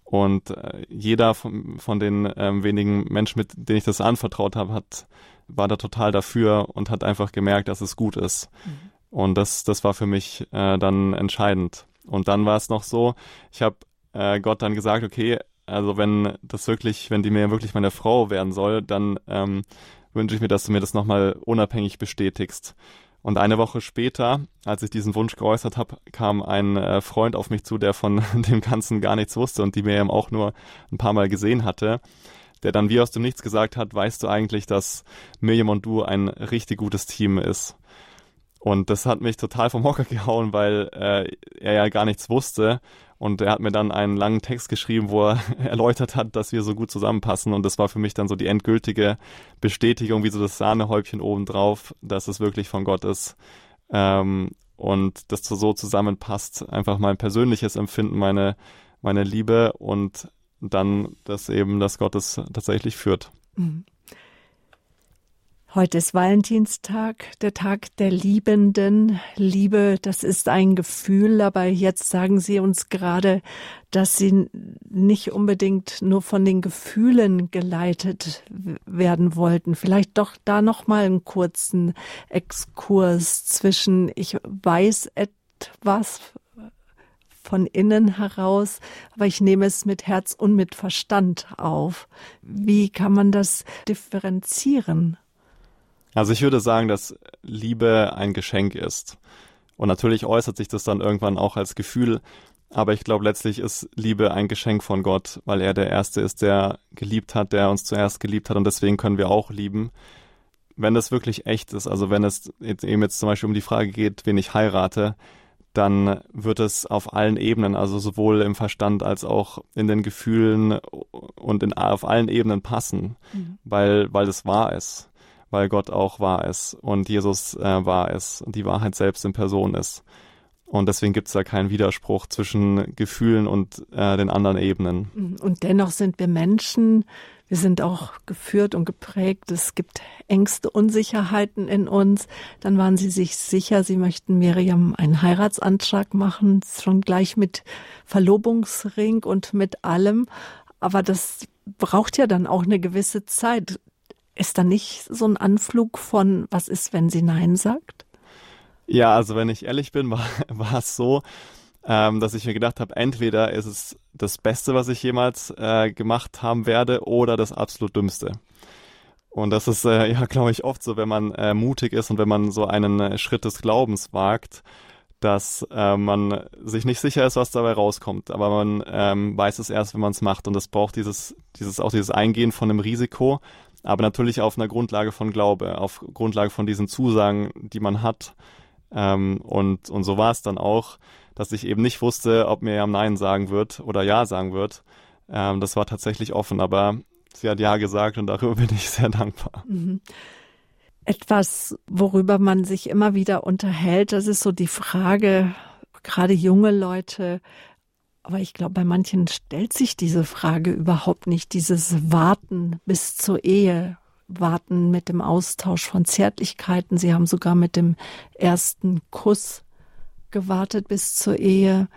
Und jeder von, von den ähm, wenigen Menschen, mit denen ich das anvertraut habe, hat war da total dafür und hat einfach gemerkt, dass es gut ist. Mhm. Und das, das war für mich äh, dann entscheidend. Und dann war es noch so, ich habe äh, Gott dann gesagt, okay, also wenn das wirklich, wenn die mir wirklich meine Frau werden soll, dann ähm, wünsche ich mir, dass du mir das nochmal unabhängig bestätigst. Und eine Woche später, als ich diesen Wunsch geäußert habe, kam ein äh, Freund auf mich zu, der von dem Ganzen gar nichts wusste und die mir eben auch nur ein paar Mal gesehen hatte der dann wie aus dem Nichts gesagt hat, weißt du eigentlich, dass Miriam und du ein richtig gutes Team ist. Und das hat mich total vom Hocker gehauen, weil äh, er ja gar nichts wusste. Und er hat mir dann einen langen Text geschrieben, wo er erläutert hat, dass wir so gut zusammenpassen. Und das war für mich dann so die endgültige Bestätigung, wie so das Sahnehäubchen obendrauf, dass es wirklich von Gott ist. Ähm, und das so zusammenpasst. Einfach mein persönliches Empfinden, meine, meine Liebe und dann das eben, dass Gott es tatsächlich führt. Mhm. Heute ist Valentinstag, der Tag der Liebenden. Liebe, das ist ein Gefühl, aber jetzt sagen Sie uns gerade, dass Sie nicht unbedingt nur von den Gefühlen geleitet werden wollten. Vielleicht doch da noch mal einen kurzen Exkurs zwischen ich weiß etwas von innen heraus, aber ich nehme es mit Herz und mit Verstand auf. Wie kann man das differenzieren? Also ich würde sagen, dass Liebe ein Geschenk ist. Und natürlich äußert sich das dann irgendwann auch als Gefühl, aber ich glaube, letztlich ist Liebe ein Geschenk von Gott, weil er der Erste ist, der geliebt hat, der uns zuerst geliebt hat und deswegen können wir auch lieben. Wenn das wirklich echt ist, also wenn es eben jetzt zum Beispiel um die Frage geht, wen ich heirate, dann wird es auf allen Ebenen, also sowohl im Verstand als auch in den Gefühlen und in, auf allen Ebenen passen, mhm. weil, weil es wahr ist, weil Gott auch wahr ist und Jesus äh, wahr ist und die Wahrheit selbst in Person ist. Und deswegen gibt es da keinen Widerspruch zwischen Gefühlen und äh, den anderen Ebenen. Mhm. Und dennoch sind wir Menschen, wir sind auch geführt und geprägt. Es gibt Ängste, Unsicherheiten in uns. Dann waren sie sich sicher, sie möchten Miriam einen Heiratsantrag machen, schon gleich mit Verlobungsring und mit allem. Aber das braucht ja dann auch eine gewisse Zeit. Ist da nicht so ein Anflug von, was ist, wenn sie Nein sagt? Ja, also wenn ich ehrlich bin, war, war es so, ähm, dass ich mir gedacht habe, entweder ist es das Beste, was ich jemals äh, gemacht haben werde, oder das absolut Dümmste. Und das ist äh, ja, glaube ich, oft so, wenn man äh, mutig ist und wenn man so einen äh, Schritt des Glaubens wagt, dass äh, man sich nicht sicher ist, was dabei rauskommt. Aber man ähm, weiß es erst, wenn man es macht. Und es braucht dieses, dieses, auch dieses Eingehen von einem Risiko, aber natürlich auf einer Grundlage von Glaube, auf Grundlage von diesen Zusagen, die man hat. Ähm, und, und so war es dann auch dass ich eben nicht wusste, ob mir Nein sagen wird oder Ja sagen wird. Ähm, das war tatsächlich offen, aber sie hat Ja gesagt und darüber bin ich sehr dankbar. Mhm. Etwas, worüber man sich immer wieder unterhält, das ist so die Frage, gerade junge Leute, aber ich glaube, bei manchen stellt sich diese Frage überhaupt nicht, dieses Warten bis zur Ehe, Warten mit dem Austausch von Zärtlichkeiten. Sie haben sogar mit dem ersten Kuss gewartet bis zur Ehe,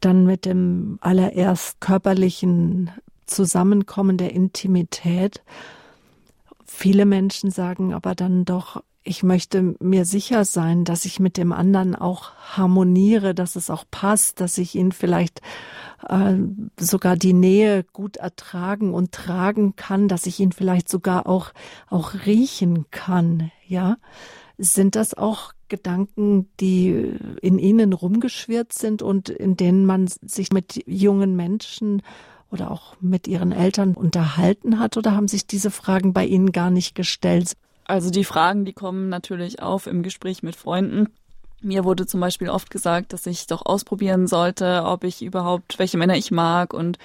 dann mit dem allererst körperlichen Zusammenkommen der Intimität. Viele Menschen sagen aber dann doch, ich möchte mir sicher sein, dass ich mit dem anderen auch harmoniere, dass es auch passt, dass ich ihn vielleicht äh, sogar die Nähe gut ertragen und tragen kann, dass ich ihn vielleicht sogar auch auch riechen kann, ja? Sind das auch Gedanken, die in Ihnen rumgeschwirrt sind und in denen man sich mit jungen Menschen oder auch mit Ihren Eltern unterhalten hat? Oder haben sich diese Fragen bei Ihnen gar nicht gestellt? Also die Fragen, die kommen natürlich auf im Gespräch mit Freunden. Mir wurde zum Beispiel oft gesagt, dass ich doch ausprobieren sollte, ob ich überhaupt, welche Männer ich mag und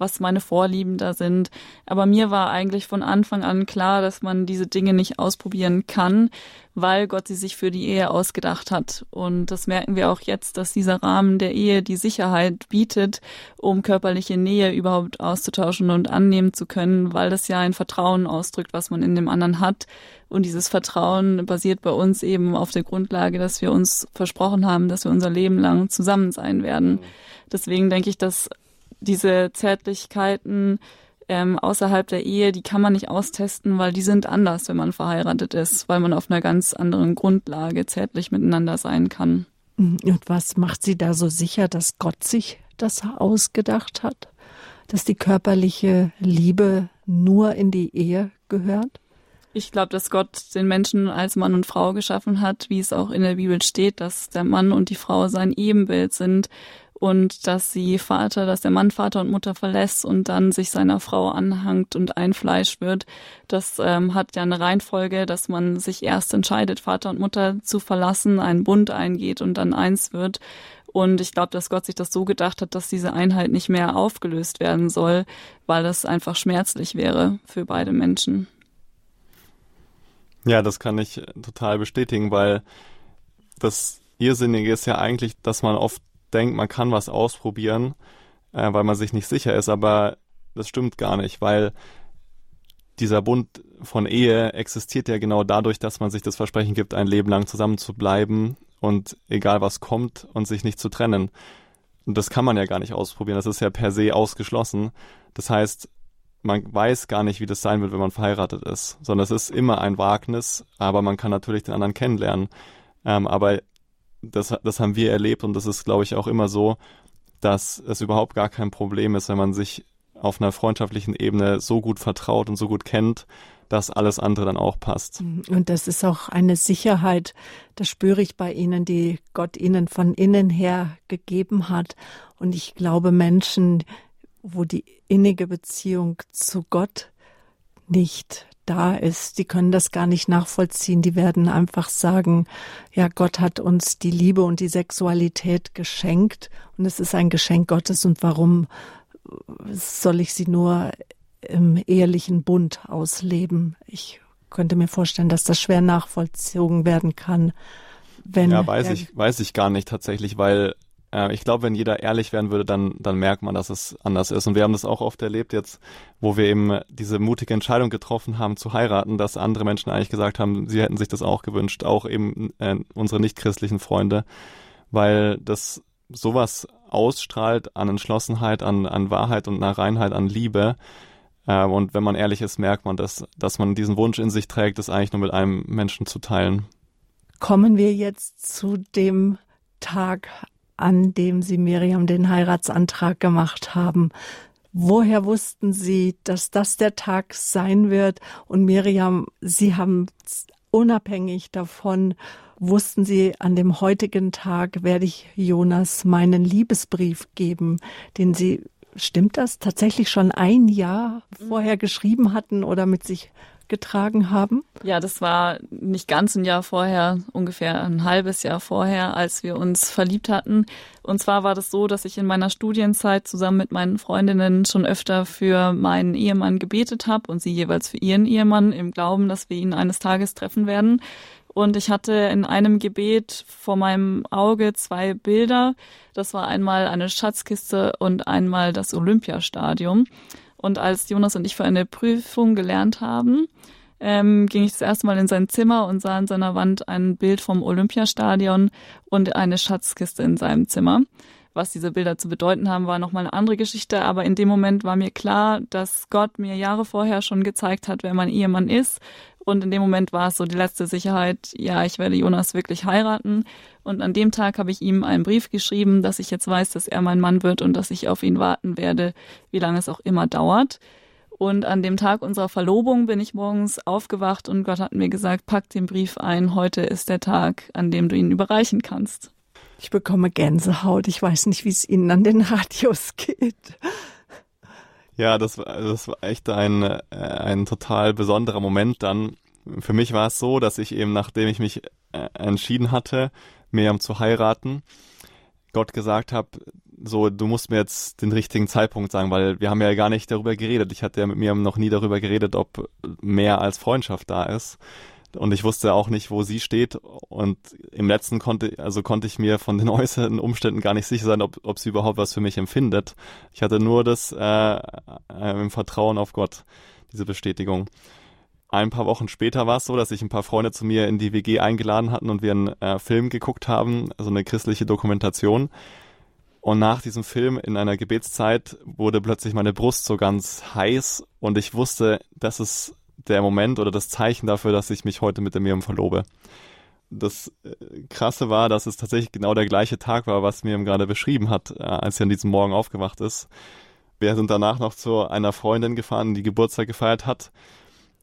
was meine Vorlieben da sind. Aber mir war eigentlich von Anfang an klar, dass man diese Dinge nicht ausprobieren kann, weil Gott sie sich für die Ehe ausgedacht hat. Und das merken wir auch jetzt, dass dieser Rahmen der Ehe die Sicherheit bietet, um körperliche Nähe überhaupt auszutauschen und annehmen zu können, weil das ja ein Vertrauen ausdrückt, was man in dem anderen hat. Und dieses Vertrauen basiert bei uns eben auf der Grundlage, dass wir uns versprochen haben, dass wir unser Leben lang zusammen sein werden. Deswegen denke ich, dass diese Zärtlichkeiten ähm, außerhalb der Ehe, die kann man nicht austesten, weil die sind anders, wenn man verheiratet ist, weil man auf einer ganz anderen Grundlage zärtlich miteinander sein kann. Mhm. Und was macht Sie da so sicher, dass Gott sich das ausgedacht hat? Dass die körperliche Liebe nur in die Ehe gehört? Ich glaube, dass Gott den Menschen als Mann und Frau geschaffen hat, wie es auch in der Bibel steht, dass der Mann und die Frau sein Ebenbild sind und dass sie Vater, dass der Mann Vater und Mutter verlässt und dann sich seiner Frau anhangt und ein Fleisch wird. Das ähm, hat ja eine Reihenfolge, dass man sich erst entscheidet, Vater und Mutter zu verlassen, einen Bund eingeht und dann eins wird. Und ich glaube, dass Gott sich das so gedacht hat, dass diese Einheit nicht mehr aufgelöst werden soll, weil das einfach schmerzlich wäre für beide Menschen. Ja, das kann ich total bestätigen, weil das Irrsinnige ist ja eigentlich, dass man oft denkt, man kann was ausprobieren, äh, weil man sich nicht sicher ist, aber das stimmt gar nicht, weil dieser Bund von Ehe existiert ja genau dadurch, dass man sich das Versprechen gibt, ein Leben lang zusammen zu bleiben und egal was kommt und sich nicht zu trennen. Und das kann man ja gar nicht ausprobieren. Das ist ja per se ausgeschlossen. Das heißt, man weiß gar nicht, wie das sein wird, wenn man verheiratet ist, sondern es ist immer ein Wagnis, aber man kann natürlich den anderen kennenlernen. Ähm, aber das, das haben wir erlebt und das ist, glaube ich, auch immer so, dass es überhaupt gar kein Problem ist, wenn man sich auf einer freundschaftlichen Ebene so gut vertraut und so gut kennt, dass alles andere dann auch passt. Mhm. Und das ist auch eine Sicherheit, das spüre ich bei Ihnen, die Gott Ihnen von innen her gegeben hat. Und ich glaube, Menschen, wo die innige Beziehung zu Gott nicht da ist. Die können das gar nicht nachvollziehen. Die werden einfach sagen, ja, Gott hat uns die Liebe und die Sexualität geschenkt und es ist ein Geschenk Gottes und warum soll ich sie nur im ehelichen Bund ausleben? Ich könnte mir vorstellen, dass das schwer nachvollzogen werden kann. Wenn ja, weiß ich, weiß ich gar nicht tatsächlich, weil äh, ich glaube, wenn jeder ehrlich werden würde, dann, dann merkt man, dass es anders ist. Und wir haben das auch oft erlebt jetzt, wo wir eben diese mutige Entscheidung getroffen haben zu heiraten, dass andere Menschen eigentlich gesagt haben, sie hätten sich das auch gewünscht, auch eben äh, unsere nichtchristlichen Freunde, weil das sowas ausstrahlt an Entschlossenheit, an, an Wahrheit und nach Reinheit, an Liebe. Äh, und wenn man ehrlich ist, merkt man, dass, dass man diesen Wunsch in sich trägt, das eigentlich nur mit einem Menschen zu teilen. Kommen wir jetzt zu dem Tag, an dem Sie Miriam den Heiratsantrag gemacht haben. Woher wussten Sie, dass das der Tag sein wird? Und Miriam, Sie haben unabhängig davon, wussten Sie, an dem heutigen Tag werde ich Jonas meinen Liebesbrief geben, den Sie, stimmt das, tatsächlich schon ein Jahr vorher geschrieben hatten oder mit sich getragen haben? Ja, das war nicht ganz ein Jahr vorher, ungefähr ein halbes Jahr vorher, als wir uns verliebt hatten. Und zwar war das so, dass ich in meiner Studienzeit zusammen mit meinen Freundinnen schon öfter für meinen Ehemann gebetet habe und sie jeweils für ihren Ehemann im Glauben, dass wir ihn eines Tages treffen werden. Und ich hatte in einem Gebet vor meinem Auge zwei Bilder. Das war einmal eine Schatzkiste und einmal das Olympiastadion. Und als Jonas und ich für eine Prüfung gelernt haben, ähm, ging ich das erste Mal in sein Zimmer und sah an seiner Wand ein Bild vom Olympiastadion und eine Schatzkiste in seinem Zimmer. Was diese Bilder zu bedeuten haben, war nochmal eine andere Geschichte, aber in dem Moment war mir klar, dass Gott mir Jahre vorher schon gezeigt hat, wer mein Ehemann ist. Und in dem Moment war es so die letzte Sicherheit, ja, ich werde Jonas wirklich heiraten. Und an dem Tag habe ich ihm einen Brief geschrieben, dass ich jetzt weiß, dass er mein Mann wird und dass ich auf ihn warten werde, wie lange es auch immer dauert. Und an dem Tag unserer Verlobung bin ich morgens aufgewacht und Gott hat mir gesagt, pack den Brief ein, heute ist der Tag, an dem du ihn überreichen kannst. Ich bekomme Gänsehaut. Ich weiß nicht, wie es Ihnen an den Radios geht. Ja, das, das war echt ein, äh, ein total besonderer Moment dann. Für mich war es so, dass ich eben, nachdem ich mich äh, entschieden hatte, Miriam zu heiraten, Gott gesagt habe, so, du musst mir jetzt den richtigen Zeitpunkt sagen, weil wir haben ja gar nicht darüber geredet. Ich hatte ja mit Miriam noch nie darüber geredet, ob mehr als Freundschaft da ist und ich wusste auch nicht, wo sie steht. Und im letzten konnte, also konnte ich mir von den äußeren Umständen gar nicht sicher sein, ob, ob sie überhaupt was für mich empfindet. Ich hatte nur das äh, äh, im Vertrauen auf Gott, diese Bestätigung. Ein paar Wochen später war es so, dass sich ein paar Freunde zu mir in die WG eingeladen hatten und wir einen äh, Film geguckt haben, also eine christliche Dokumentation. Und nach diesem Film in einer Gebetszeit wurde plötzlich meine Brust so ganz heiß und ich wusste, das ist der Moment oder das Zeichen dafür, dass ich mich heute mit dem Miriam verlobe. Das äh, Krasse war, dass es tatsächlich genau der gleiche Tag war, was Miriam gerade beschrieben hat, äh, als sie an diesem Morgen aufgewacht ist. Wir sind danach noch zu einer Freundin gefahren, die Geburtstag gefeiert hat.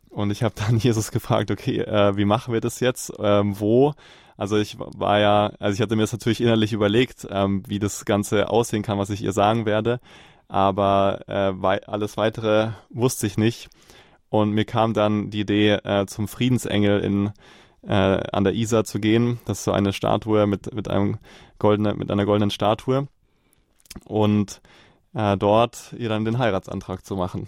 Und ich habe dann Jesus gefragt, okay, äh, wie machen wir das jetzt? Ähm, wo? Also ich war ja, also ich hatte mir das natürlich innerlich überlegt, ähm, wie das Ganze aussehen kann, was ich ihr sagen werde. Aber äh, alles weitere wusste ich nicht. Und mir kam dann die Idee, äh, zum Friedensengel in, äh, an der Isar zu gehen. Das ist so eine Statue mit, mit, einem goldene, mit einer goldenen Statue. Und äh, dort ihr dann den Heiratsantrag zu machen.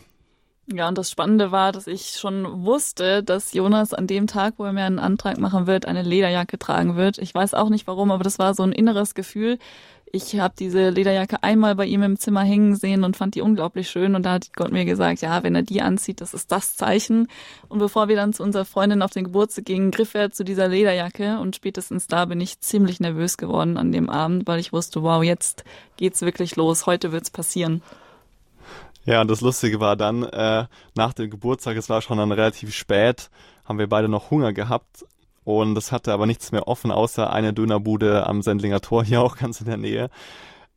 Ja, und das Spannende war, dass ich schon wusste, dass Jonas an dem Tag, wo er mir einen Antrag machen wird, eine Lederjacke tragen wird. Ich weiß auch nicht warum, aber das war so ein inneres Gefühl, ich habe diese Lederjacke einmal bei ihm im Zimmer hängen sehen und fand die unglaublich schön. Und da hat Gott mir gesagt, ja, wenn er die anzieht, das ist das Zeichen. Und bevor wir dann zu unserer Freundin auf den Geburtstag gingen, griff er zu dieser Lederjacke. Und spätestens da bin ich ziemlich nervös geworden an dem Abend, weil ich wusste, wow, jetzt geht's wirklich los. Heute wird's passieren. Ja, und das Lustige war dann, äh, nach dem Geburtstag, es war schon dann relativ spät, haben wir beide noch Hunger gehabt und es hatte aber nichts mehr offen, außer eine Dönerbude am Sendlinger Tor, hier auch ganz in der Nähe.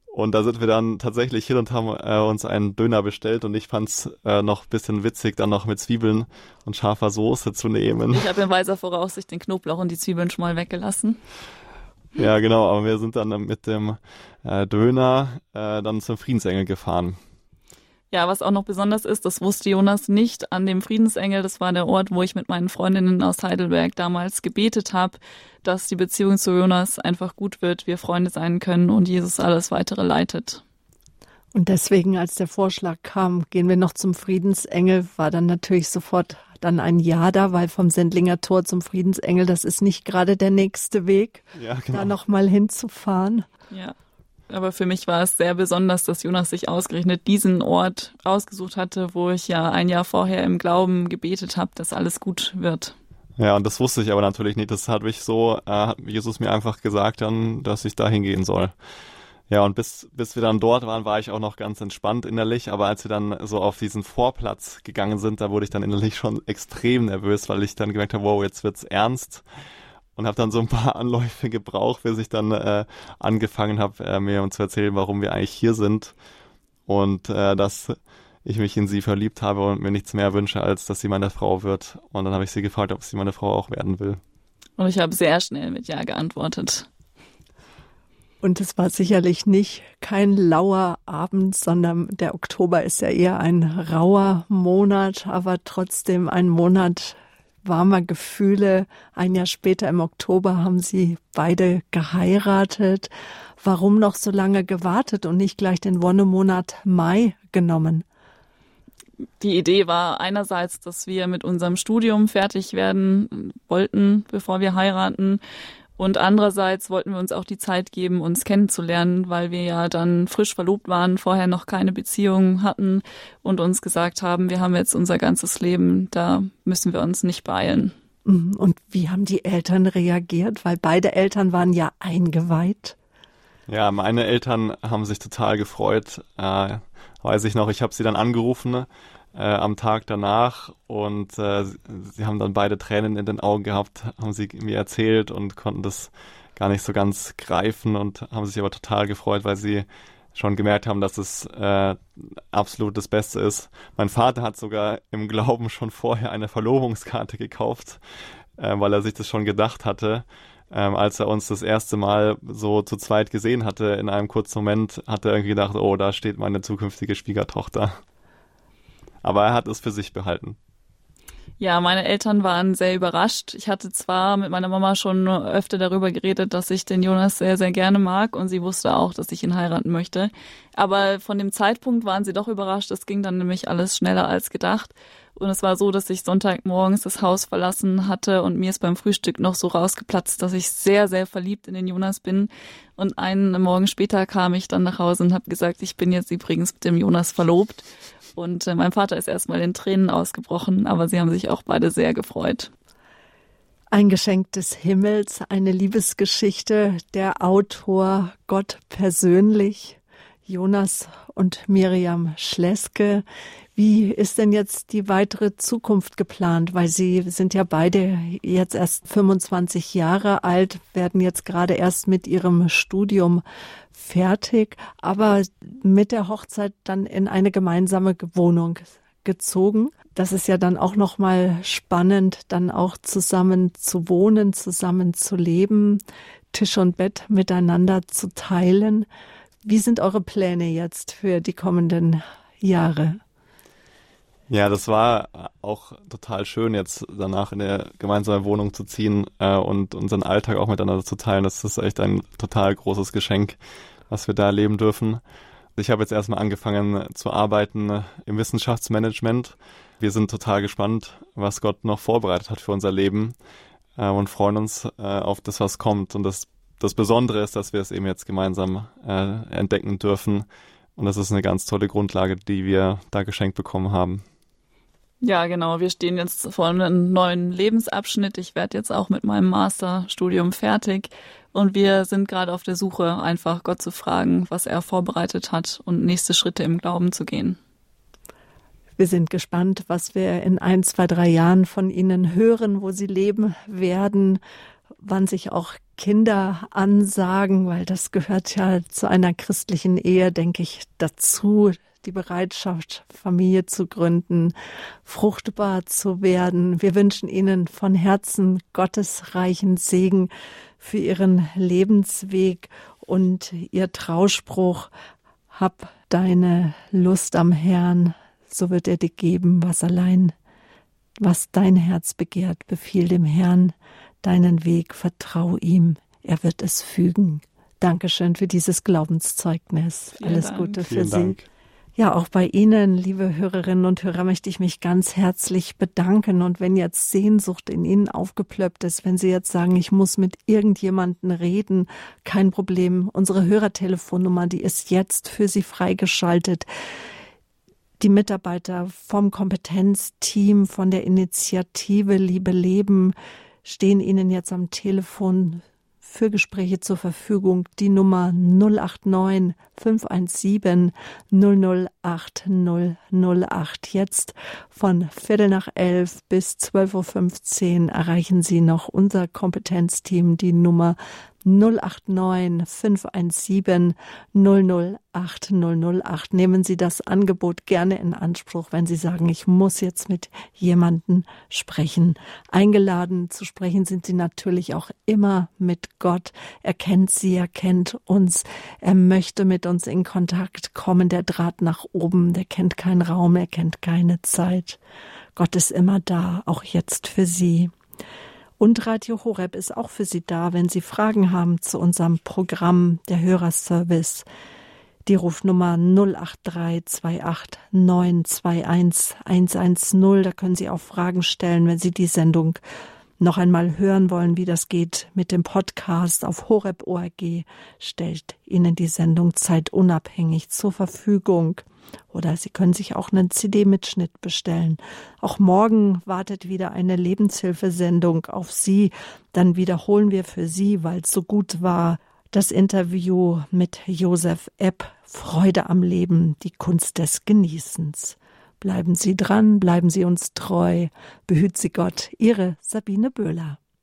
Und da sind wir dann tatsächlich hin und haben äh, uns einen Döner bestellt und ich fand's äh, noch bisschen witzig, dann noch mit Zwiebeln und scharfer Soße zu nehmen. Ich habe in weiser Voraussicht den Knoblauch und die Zwiebeln schon mal weggelassen. Ja, genau, aber wir sind dann mit dem äh, Döner äh, dann zum Friedensengel gefahren. Ja, was auch noch besonders ist, das wusste Jonas nicht an dem Friedensengel. Das war der Ort, wo ich mit meinen Freundinnen aus Heidelberg damals gebetet habe, dass die Beziehung zu Jonas einfach gut wird, wir Freunde sein können und Jesus alles weitere leitet. Und deswegen, als der Vorschlag kam, gehen wir noch zum Friedensengel, war dann natürlich sofort dann ein Ja da, weil vom Sendlinger Tor zum Friedensengel, das ist nicht gerade der nächste Weg, ja, genau. da nochmal hinzufahren. Ja. Aber für mich war es sehr besonders, dass Jonas sich ausgerechnet diesen Ort ausgesucht hatte, wo ich ja ein Jahr vorher im Glauben gebetet habe, dass alles gut wird. Ja, und das wusste ich aber natürlich nicht. Das hat mich so, äh, hat Jesus mir einfach gesagt dann, dass ich da hingehen soll. Ja, und bis, bis wir dann dort waren, war ich auch noch ganz entspannt innerlich. Aber als wir dann so auf diesen Vorplatz gegangen sind, da wurde ich dann innerlich schon extrem nervös, weil ich dann gemerkt habe, wow, jetzt wird's ernst und habe dann so ein paar Anläufe gebraucht, bis ich dann äh, angefangen habe, äh, mir zu erzählen, warum wir eigentlich hier sind und äh, dass ich mich in sie verliebt habe und mir nichts mehr wünsche, als dass sie meine Frau wird. Und dann habe ich sie gefragt, ob sie meine Frau auch werden will. Und ich habe sehr schnell mit Ja geantwortet. Und es war sicherlich nicht kein lauer Abend, sondern der Oktober ist ja eher ein rauer Monat, aber trotzdem ein Monat warmer Gefühle. Ein Jahr später im Oktober haben sie beide geheiratet. Warum noch so lange gewartet und nicht gleich den Wonnemonat Mai genommen? Die Idee war einerseits, dass wir mit unserem Studium fertig werden wollten, bevor wir heiraten. Und andererseits wollten wir uns auch die Zeit geben, uns kennenzulernen, weil wir ja dann frisch verlobt waren, vorher noch keine Beziehung hatten und uns gesagt haben, wir haben jetzt unser ganzes Leben, da müssen wir uns nicht beeilen. Mhm. Und wie haben die Eltern reagiert? Weil beide Eltern waren ja eingeweiht. Ja, meine Eltern haben sich total gefreut. Äh, weiß ich noch, ich habe sie dann angerufen äh, am Tag danach und äh, sie haben dann beide Tränen in den Augen gehabt, haben sie mir erzählt und konnten das gar nicht so ganz greifen und haben sich aber total gefreut, weil sie schon gemerkt haben, dass es äh, absolut das Beste ist. Mein Vater hat sogar im Glauben schon vorher eine Verlobungskarte gekauft, äh, weil er sich das schon gedacht hatte. Ähm, als er uns das erste Mal so zu zweit gesehen hatte, in einem kurzen Moment, hat er irgendwie gedacht, oh, da steht meine zukünftige Schwiegertochter. Aber er hat es für sich behalten. Ja, meine Eltern waren sehr überrascht. Ich hatte zwar mit meiner Mama schon öfter darüber geredet, dass ich den Jonas sehr, sehr gerne mag und sie wusste auch, dass ich ihn heiraten möchte. Aber von dem Zeitpunkt waren sie doch überrascht. Es ging dann nämlich alles schneller als gedacht. Und es war so, dass ich Sonntagmorgens das Haus verlassen hatte und mir ist beim Frühstück noch so rausgeplatzt, dass ich sehr, sehr verliebt in den Jonas bin. Und einen Morgen später kam ich dann nach Hause und habe gesagt, ich bin jetzt übrigens mit dem Jonas verlobt. Und äh, mein Vater ist erstmal in Tränen ausgebrochen, aber sie haben sich auch beide sehr gefreut. Ein Geschenk des Himmels, eine Liebesgeschichte, der Autor Gott persönlich, Jonas und Miriam Schleske. Wie ist denn jetzt die weitere Zukunft geplant? Weil Sie sind ja beide jetzt erst 25 Jahre alt, werden jetzt gerade erst mit Ihrem Studium fertig, aber mit der Hochzeit dann in eine gemeinsame Wohnung gezogen. Das ist ja dann auch noch mal spannend, dann auch zusammen zu wohnen, zusammen zu leben, Tisch und Bett miteinander zu teilen. Wie sind eure Pläne jetzt für die kommenden Jahre? Ja, das war auch total schön, jetzt danach in eine gemeinsame Wohnung zu ziehen äh, und unseren Alltag auch miteinander zu teilen. Das ist echt ein total großes Geschenk, was wir da erleben dürfen. Ich habe jetzt erstmal angefangen zu arbeiten im Wissenschaftsmanagement. Wir sind total gespannt, was Gott noch vorbereitet hat für unser Leben äh, und freuen uns äh, auf das, was kommt. Und das, das Besondere ist, dass wir es eben jetzt gemeinsam äh, entdecken dürfen. Und das ist eine ganz tolle Grundlage, die wir da geschenkt bekommen haben. Ja, genau. Wir stehen jetzt vor einem neuen Lebensabschnitt. Ich werde jetzt auch mit meinem Masterstudium fertig. Und wir sind gerade auf der Suche, einfach Gott zu fragen, was er vorbereitet hat und nächste Schritte im Glauben zu gehen. Wir sind gespannt, was wir in ein, zwei, drei Jahren von Ihnen hören, wo Sie leben werden, wann sich auch Kinder ansagen, weil das gehört ja zu einer christlichen Ehe, denke ich, dazu, die Bereitschaft, Familie zu gründen, fruchtbar zu werden. Wir wünschen Ihnen von Herzen Gottes reichen Segen für Ihren Lebensweg und Ihr Trauspruch, hab deine Lust am Herrn, so wird er dir geben, was allein, was dein Herz begehrt, befiehl dem Herrn deinen Weg, vertrau ihm, er wird es fügen. Dankeschön für dieses Glaubenszeugnis. Vielen Alles Dank. Gute für Vielen Sie. Dank. Ja, auch bei Ihnen, liebe Hörerinnen und Hörer, möchte ich mich ganz herzlich bedanken. Und wenn jetzt Sehnsucht in Ihnen aufgeplöppt ist, wenn Sie jetzt sagen, ich muss mit irgendjemandem reden, kein Problem. Unsere Hörertelefonnummer, die ist jetzt für Sie freigeschaltet. Die Mitarbeiter vom Kompetenzteam, von der Initiative Liebe Leben stehen Ihnen jetzt am Telefon für Gespräche zur Verfügung. Die Nummer 089 517 008 008. Jetzt von Viertel nach elf bis 12.15 Uhr erreichen Sie noch unser Kompetenzteam. Die Nummer 089 517 008 008. Nehmen Sie das Angebot gerne in Anspruch, wenn Sie sagen, ich muss jetzt mit jemandem sprechen. Eingeladen zu sprechen sind Sie natürlich auch immer mit Gott. Er kennt Sie, er kennt uns. Er möchte mit uns in Kontakt kommen. Der Draht nach oben, der kennt keinen Raum, er kennt keine Zeit. Gott ist immer da, auch jetzt für Sie. Und Radio Horeb ist auch für Sie da, wenn Sie Fragen haben zu unserem Programm, der Hörerservice. Die Rufnummer 08328 921 110. Da können Sie auch Fragen stellen, wenn Sie die Sendung noch einmal hören wollen, wie das geht mit dem Podcast auf horeb.org, stellt Ihnen die Sendung zeitunabhängig zur Verfügung. Oder Sie können sich auch einen CD-Mitschnitt bestellen. Auch morgen wartet wieder eine Lebenshilfesendung auf Sie. Dann wiederholen wir für Sie, weil es so gut war, das Interview mit Josef Epp, Freude am Leben, die Kunst des Genießens. Bleiben Sie dran, bleiben Sie uns treu, behüt Sie Gott, Ihre Sabine Böhler.